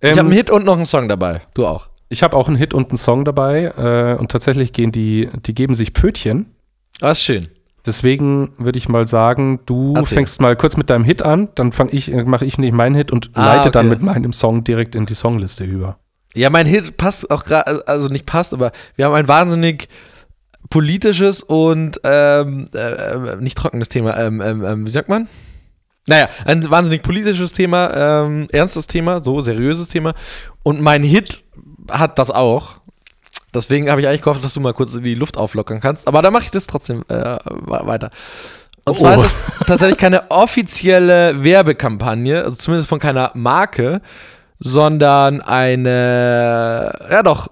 Ähm, ich habe einen Hit und noch einen Song dabei. Du auch. Ich habe auch einen Hit und einen Song dabei äh, und tatsächlich gehen die, die geben sich Pötchen. Das ist schön. Deswegen würde ich mal sagen, du Erzähl. fängst mal kurz mit deinem Hit an, dann fange ich, mache ich nicht meinen Hit und Ah, leite dann okay. mit meinem Song direkt in die Songliste über. Ja, mein Hit passt auch gerade, also nicht passt, aber wir haben ein wahnsinnig politisches und ähm, äh, nicht trockenes Thema. Ähm, ähm, ähm, wie sagt man? Naja, ein wahnsinnig politisches Thema, ähm, ernstes Thema, so seriöses Thema. Und mein Hit hat das auch. Deswegen habe ich eigentlich gehofft, dass du mal kurz die Luft auflockern kannst. Aber da mache ich das trotzdem äh, weiter. Und zwar Oh. ist es tatsächlich keine offizielle Werbekampagne, also zumindest von keiner Marke, sondern eine, ja doch,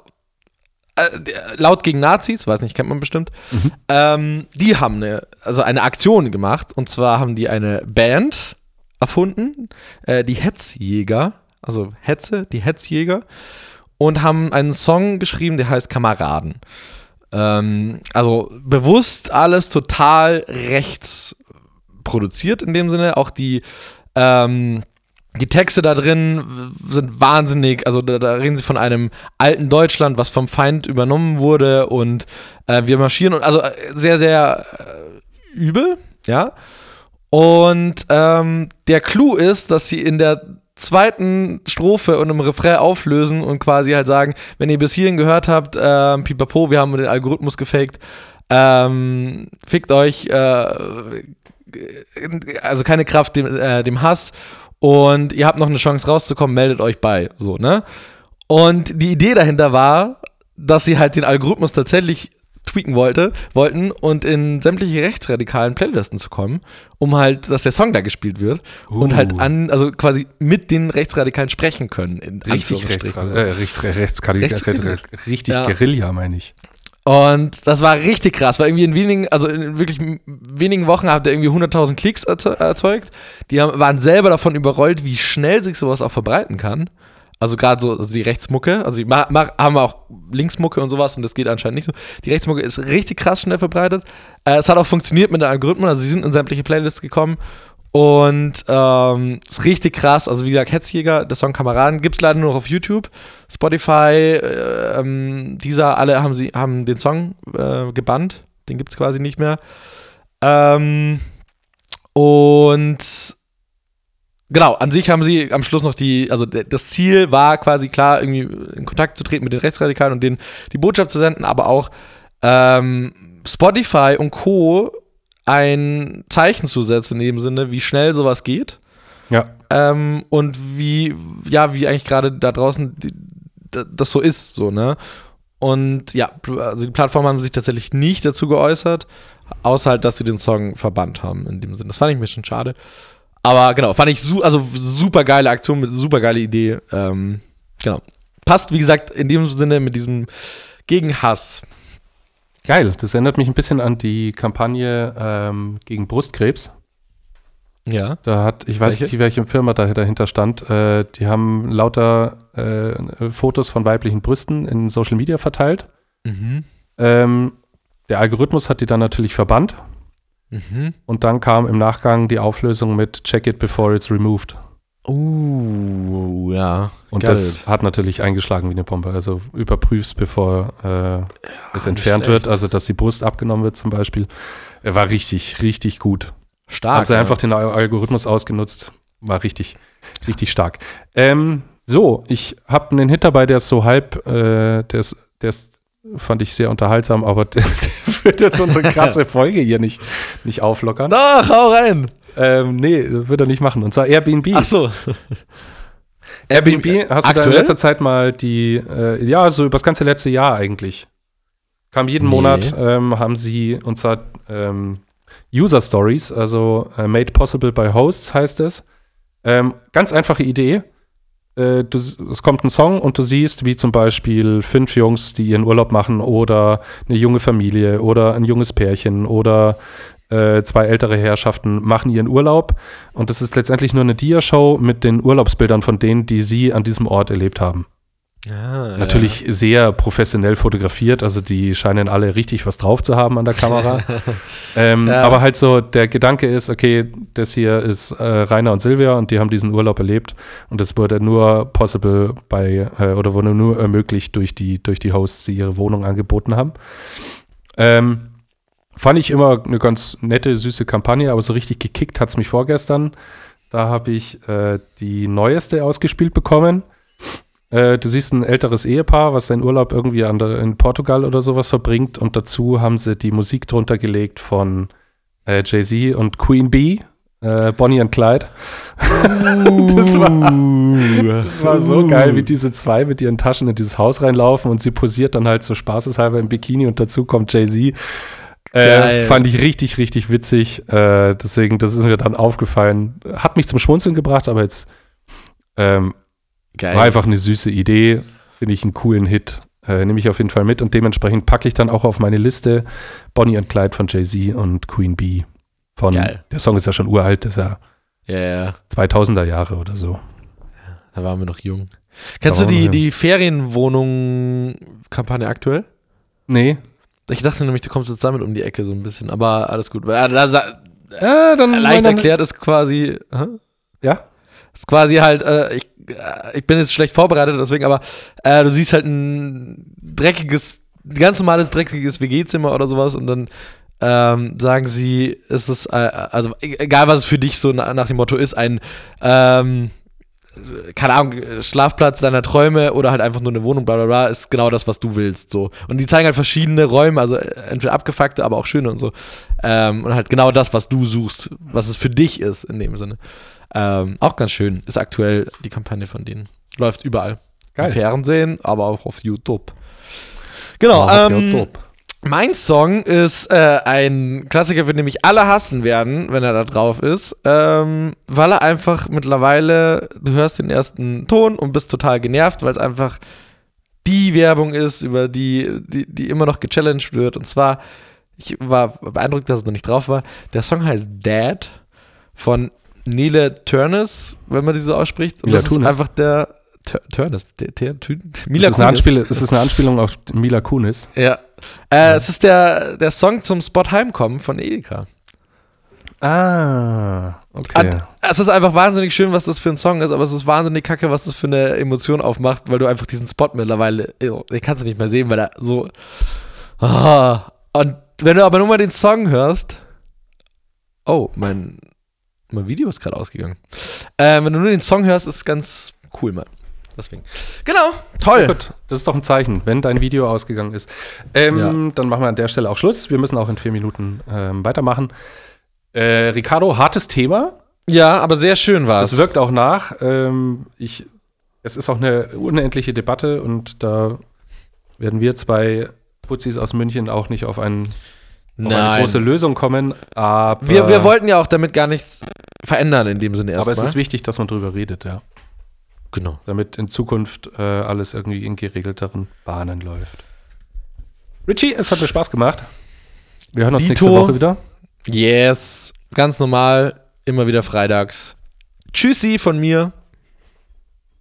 äh, laut gegen Nazis, weiß nicht, kennt man bestimmt. Ähm, die haben eine, also eine Aktion gemacht und zwar haben die eine Band erfunden, äh, die Hetzjäger, also Hetze, die Hetzjäger und haben einen Song geschrieben, der heißt Kameraden. Ähm, also bewusst alles total rechts produziert in dem Sinne. Auch die, ähm, die Texte da drin sind wahnsinnig. Also da, da reden sie von einem alten Deutschland, was vom Feind übernommen wurde und äh, wir marschieren und also äh, sehr, sehr äh, übel, ja. Und ähm, der Clou ist, dass sie in der zweiten Strophe und im Refrain auflösen und quasi halt sagen, wenn ihr bis hierhin gehört habt, ähm, pipapo, wir haben den Algorithmus gefaked, ähm, fickt euch, äh, also keine Kraft dem, äh, dem Hass und ihr habt noch eine Chance rauszukommen, meldet euch bei. So, ne? Und die Idee dahinter war, dass sie halt den Algorithmus tatsächlich tweaken wollte, wollten und in sämtliche rechtsradikalen Playlisten zu kommen, um halt, dass der Song da gespielt wird uh. und halt uh. an, also quasi mit den Rechtsradikalen sprechen können. richtig rechtsradikal, äh, rechts, rechts, rechts, richtig ja. Guerilla, meine ich. Und das war richtig krass, weil irgendwie in wenigen, also in wirklich wenigen Wochen hat er irgendwie 100.000 Klicks erzeugt. Die haben, waren selber davon überrollt, wie schnell sich sowas auch verbreiten kann. Also gerade so also die Rechtsmucke, also die mach, mach, haben auch Linksmucke und sowas und das geht anscheinend nicht so. Die Rechtsmucke ist richtig krass schnell verbreitet. Äh, es hat auch funktioniert mit den Algorithmen, also sie sind in sämtliche Playlists gekommen und ähm, ist richtig krass. Also wie gesagt, Hetzjäger, der Song Kameraden gibt es leider nur noch auf YouTube. Spotify, äh, ähm, dieser, alle haben sie haben den Song äh, gebannt. Den gibt es quasi nicht mehr. Ähm, und Genau, an sich haben sie am Schluss noch die, also das Ziel war quasi klar, irgendwie in Kontakt zu treten mit den Rechtsradikalen und denen die Botschaft zu senden, aber auch ähm, Spotify und Co. ein Zeichen zu setzen in dem Sinne, wie schnell sowas geht. Ja. Ähm, und wie, ja, wie eigentlich gerade da draußen die, das so ist, so, ne? Und ja, also die Plattformen haben sich tatsächlich nicht dazu geäußert, außer halt, dass sie den Song verbannt haben in dem Sinne. Das fand ich ein bisschen schade. Aber genau, fand ich su also super geile Aktion mit super geile Idee. Ähm, genau. Passt, wie gesagt, in dem Sinne mit diesem Gegenhass. Geil, das erinnert mich ein bisschen an die Kampagne ähm, gegen Brustkrebs. Ja. Da hat, ich weiß welche? nicht, welche Firma da dahinter stand, äh, die haben lauter äh, Fotos von weiblichen Brüsten in Social Media verteilt. Mhm. Ähm, der Algorithmus hat die dann natürlich verbannt Mhm. Und dann kam im Nachgang die Auflösung mit Check it before it's removed. Uh, ja. Und geil. das hat natürlich eingeschlagen wie eine Bombe. Also überprüfst, bevor äh, ja, es entfernt wird, also dass die Brust abgenommen wird zum Beispiel. Er war richtig, richtig gut. Stark. Haben sie ja. einfach den Algorithmus ausgenutzt. War richtig, richtig stark. Ähm, so, ich habe einen Hit dabei, der ist so halb, äh, der ist, der ist fand ich sehr unterhaltsam, aber der, der wird jetzt unsere krasse Folge hier nicht, nicht auflockern. Doch, hau rein! Ähm, nee, wird er nicht machen. Und zwar Airbnb. Ach so. Airbnb, hast Aktuell? du da in letzter Zeit mal die, äh, ja, so über das ganze letzte Jahr eigentlich. Kam jeden nee. Monat, ähm, haben sie, und zwar ähm, User Stories, also äh, Made Possible by Hosts heißt es. Ähm, ganz einfache Idee äh, du, es kommt ein Song und du siehst, wie zum Beispiel fünf Jungs, die ihren Urlaub machen oder eine junge Familie oder ein junges Pärchen oder äh, zwei ältere Herrschaften machen ihren Urlaub und das ist letztendlich nur eine Dia-Show mit den Urlaubsbildern von denen, die sie an diesem Ort erlebt haben. Ah, Natürlich ja. sehr professionell fotografiert, also die scheinen alle richtig was drauf zu haben an der Kamera. ähm, ja. Aber halt so, der Gedanke ist, okay, das hier ist äh, Rainer und Silvia und die haben diesen Urlaub erlebt und das wurde nur possible bei, äh, oder wurde nur ermöglicht durch die, durch die Hosts, die ihre Wohnung angeboten haben. Ähm, fand ich immer eine ganz nette, süße Kampagne, aber so richtig gekickt hat es mich vorgestern. Da habe ich äh, die neueste ausgespielt bekommen. Äh, du siehst ein älteres Ehepaar, was seinen Urlaub irgendwie der, in Portugal oder sowas verbringt und dazu haben sie die Musik drunter gelegt von äh, Jay-Z und Queen Bee. Äh, Bonnie und Clyde. das, war, das war so geil, wie diese zwei mit ihren Taschen in dieses Haus reinlaufen und sie posiert dann halt so spaßeshalber im Bikini und dazu kommt Jay-Z. Äh, fand ich richtig, richtig witzig. Äh, deswegen, das ist mir dann aufgefallen. Hat mich zum Schmunzeln gebracht, aber jetzt ähm. War einfach eine süße Idee, finde ich einen coolen Hit. Äh, Nehme ich auf jeden Fall mit und dementsprechend packe ich dann auch auf meine Liste Bonnie und Clyde von Jay-Z und Queen Bee. Von, Geil. Der Song ist ja schon uralt, das ist ja, ja, ja. 2000er Jahre oder so. Da waren wir noch jung. Kennst du die, die Ferienwohnung-Kampagne aktuell? Nee. Ich dachte nämlich, du kommst jetzt damit um die Ecke so ein bisschen, aber alles gut. Ja, da, äh, dann leicht erklärt ist quasi. Hä? Ja? Ist quasi halt, äh, ich, äh, ich bin jetzt schlecht vorbereitet, deswegen, aber äh, du siehst halt ein dreckiges, ganz normales dreckiges WG-Zimmer oder sowas und dann ähm, sagen sie, ist es, äh, also e-, egal was es für dich so nach, nach dem Motto ist, ein, ähm, keine Ahnung, Schlafplatz deiner Träume oder halt einfach nur eine Wohnung, bla bla bla, ist genau das, was du willst. So. Und die zeigen halt verschiedene Räume, also entweder abgefuckte, aber auch schöne und so. Ähm, und halt genau das, was du suchst, was es für dich ist, in dem Sinne. Ähm, auch ganz schön. Ist aktuell die Kampagne von denen. Läuft überall. Geil. Im Fernsehen, aber auch auf YouTube. Genau. Auch auf ähm, YouTube. Mein Song ist äh, ein Klassiker, für den mich alle hassen werden, wenn er da drauf ist, ähm, weil er einfach mittlerweile, du hörst den ersten Ton und bist total genervt, weil es einfach die Werbung ist, über die, die, die immer noch gechallenged wird. Und zwar, ich war beeindruckt, dass es noch nicht drauf war. Der Song heißt Dad von Nele Turnus, wenn man die so ausspricht. Und Mila das ist einfach der Tur- Turnus, der, der, der Das Mila ist, eine Kunis. Es ist eine Anspielung auf Mila Kunis. Ja. Äh, Es ist der, der Song zum Spot Heimkommen von Edeka. Ah, okay. Und Es ist einfach wahnsinnig schön, was das für ein Song ist, aber es ist wahnsinnig kacke, was das für eine Emotion aufmacht, weil du einfach diesen Spot mittlerweile, den kannst du nicht mehr sehen, weil er so. Ah. Und wenn du aber nur mal den Song hörst. Oh, mein, mein Video ist gerade ausgegangen. Äh, wenn du nur den Song hörst, ist es ganz cool, Mann. Deswegen. Genau, toll. Gut, das ist doch ein Zeichen, wenn dein Video ausgegangen ist. Ähm, Ja. Dann machen wir an der Stelle auch Schluss. Wir müssen auch in vier Minuten ähm, weitermachen. Äh, Ricardo, hartes Thema. Ja, aber sehr schön war Es es. wirkt auch nach. Ähm, ich, es ist auch eine unendliche Debatte und da werden wir zwei Putzis aus München auch nicht auf, einen, auf eine große Lösung kommen. Aber, Wir, wir wollten ja auch damit gar nichts verändern in dem Sinne aber erstmal. es ist wichtig, dass man drüber redet, ja. Genau. Damit in Zukunft äh, alles irgendwie in geregelteren Bahnen läuft. Richie, es hat mir Spaß gemacht. Wir hören uns Dito. nächste Woche wieder. Yes, ganz normal, immer wieder freitags. Tschüssi von mir.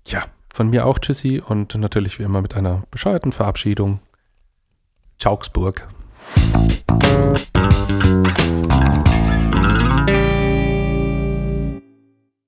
Ja, von mir auch Tschüssi und natürlich wie immer mit einer bescheuerten Verabschiedung. Augsburg.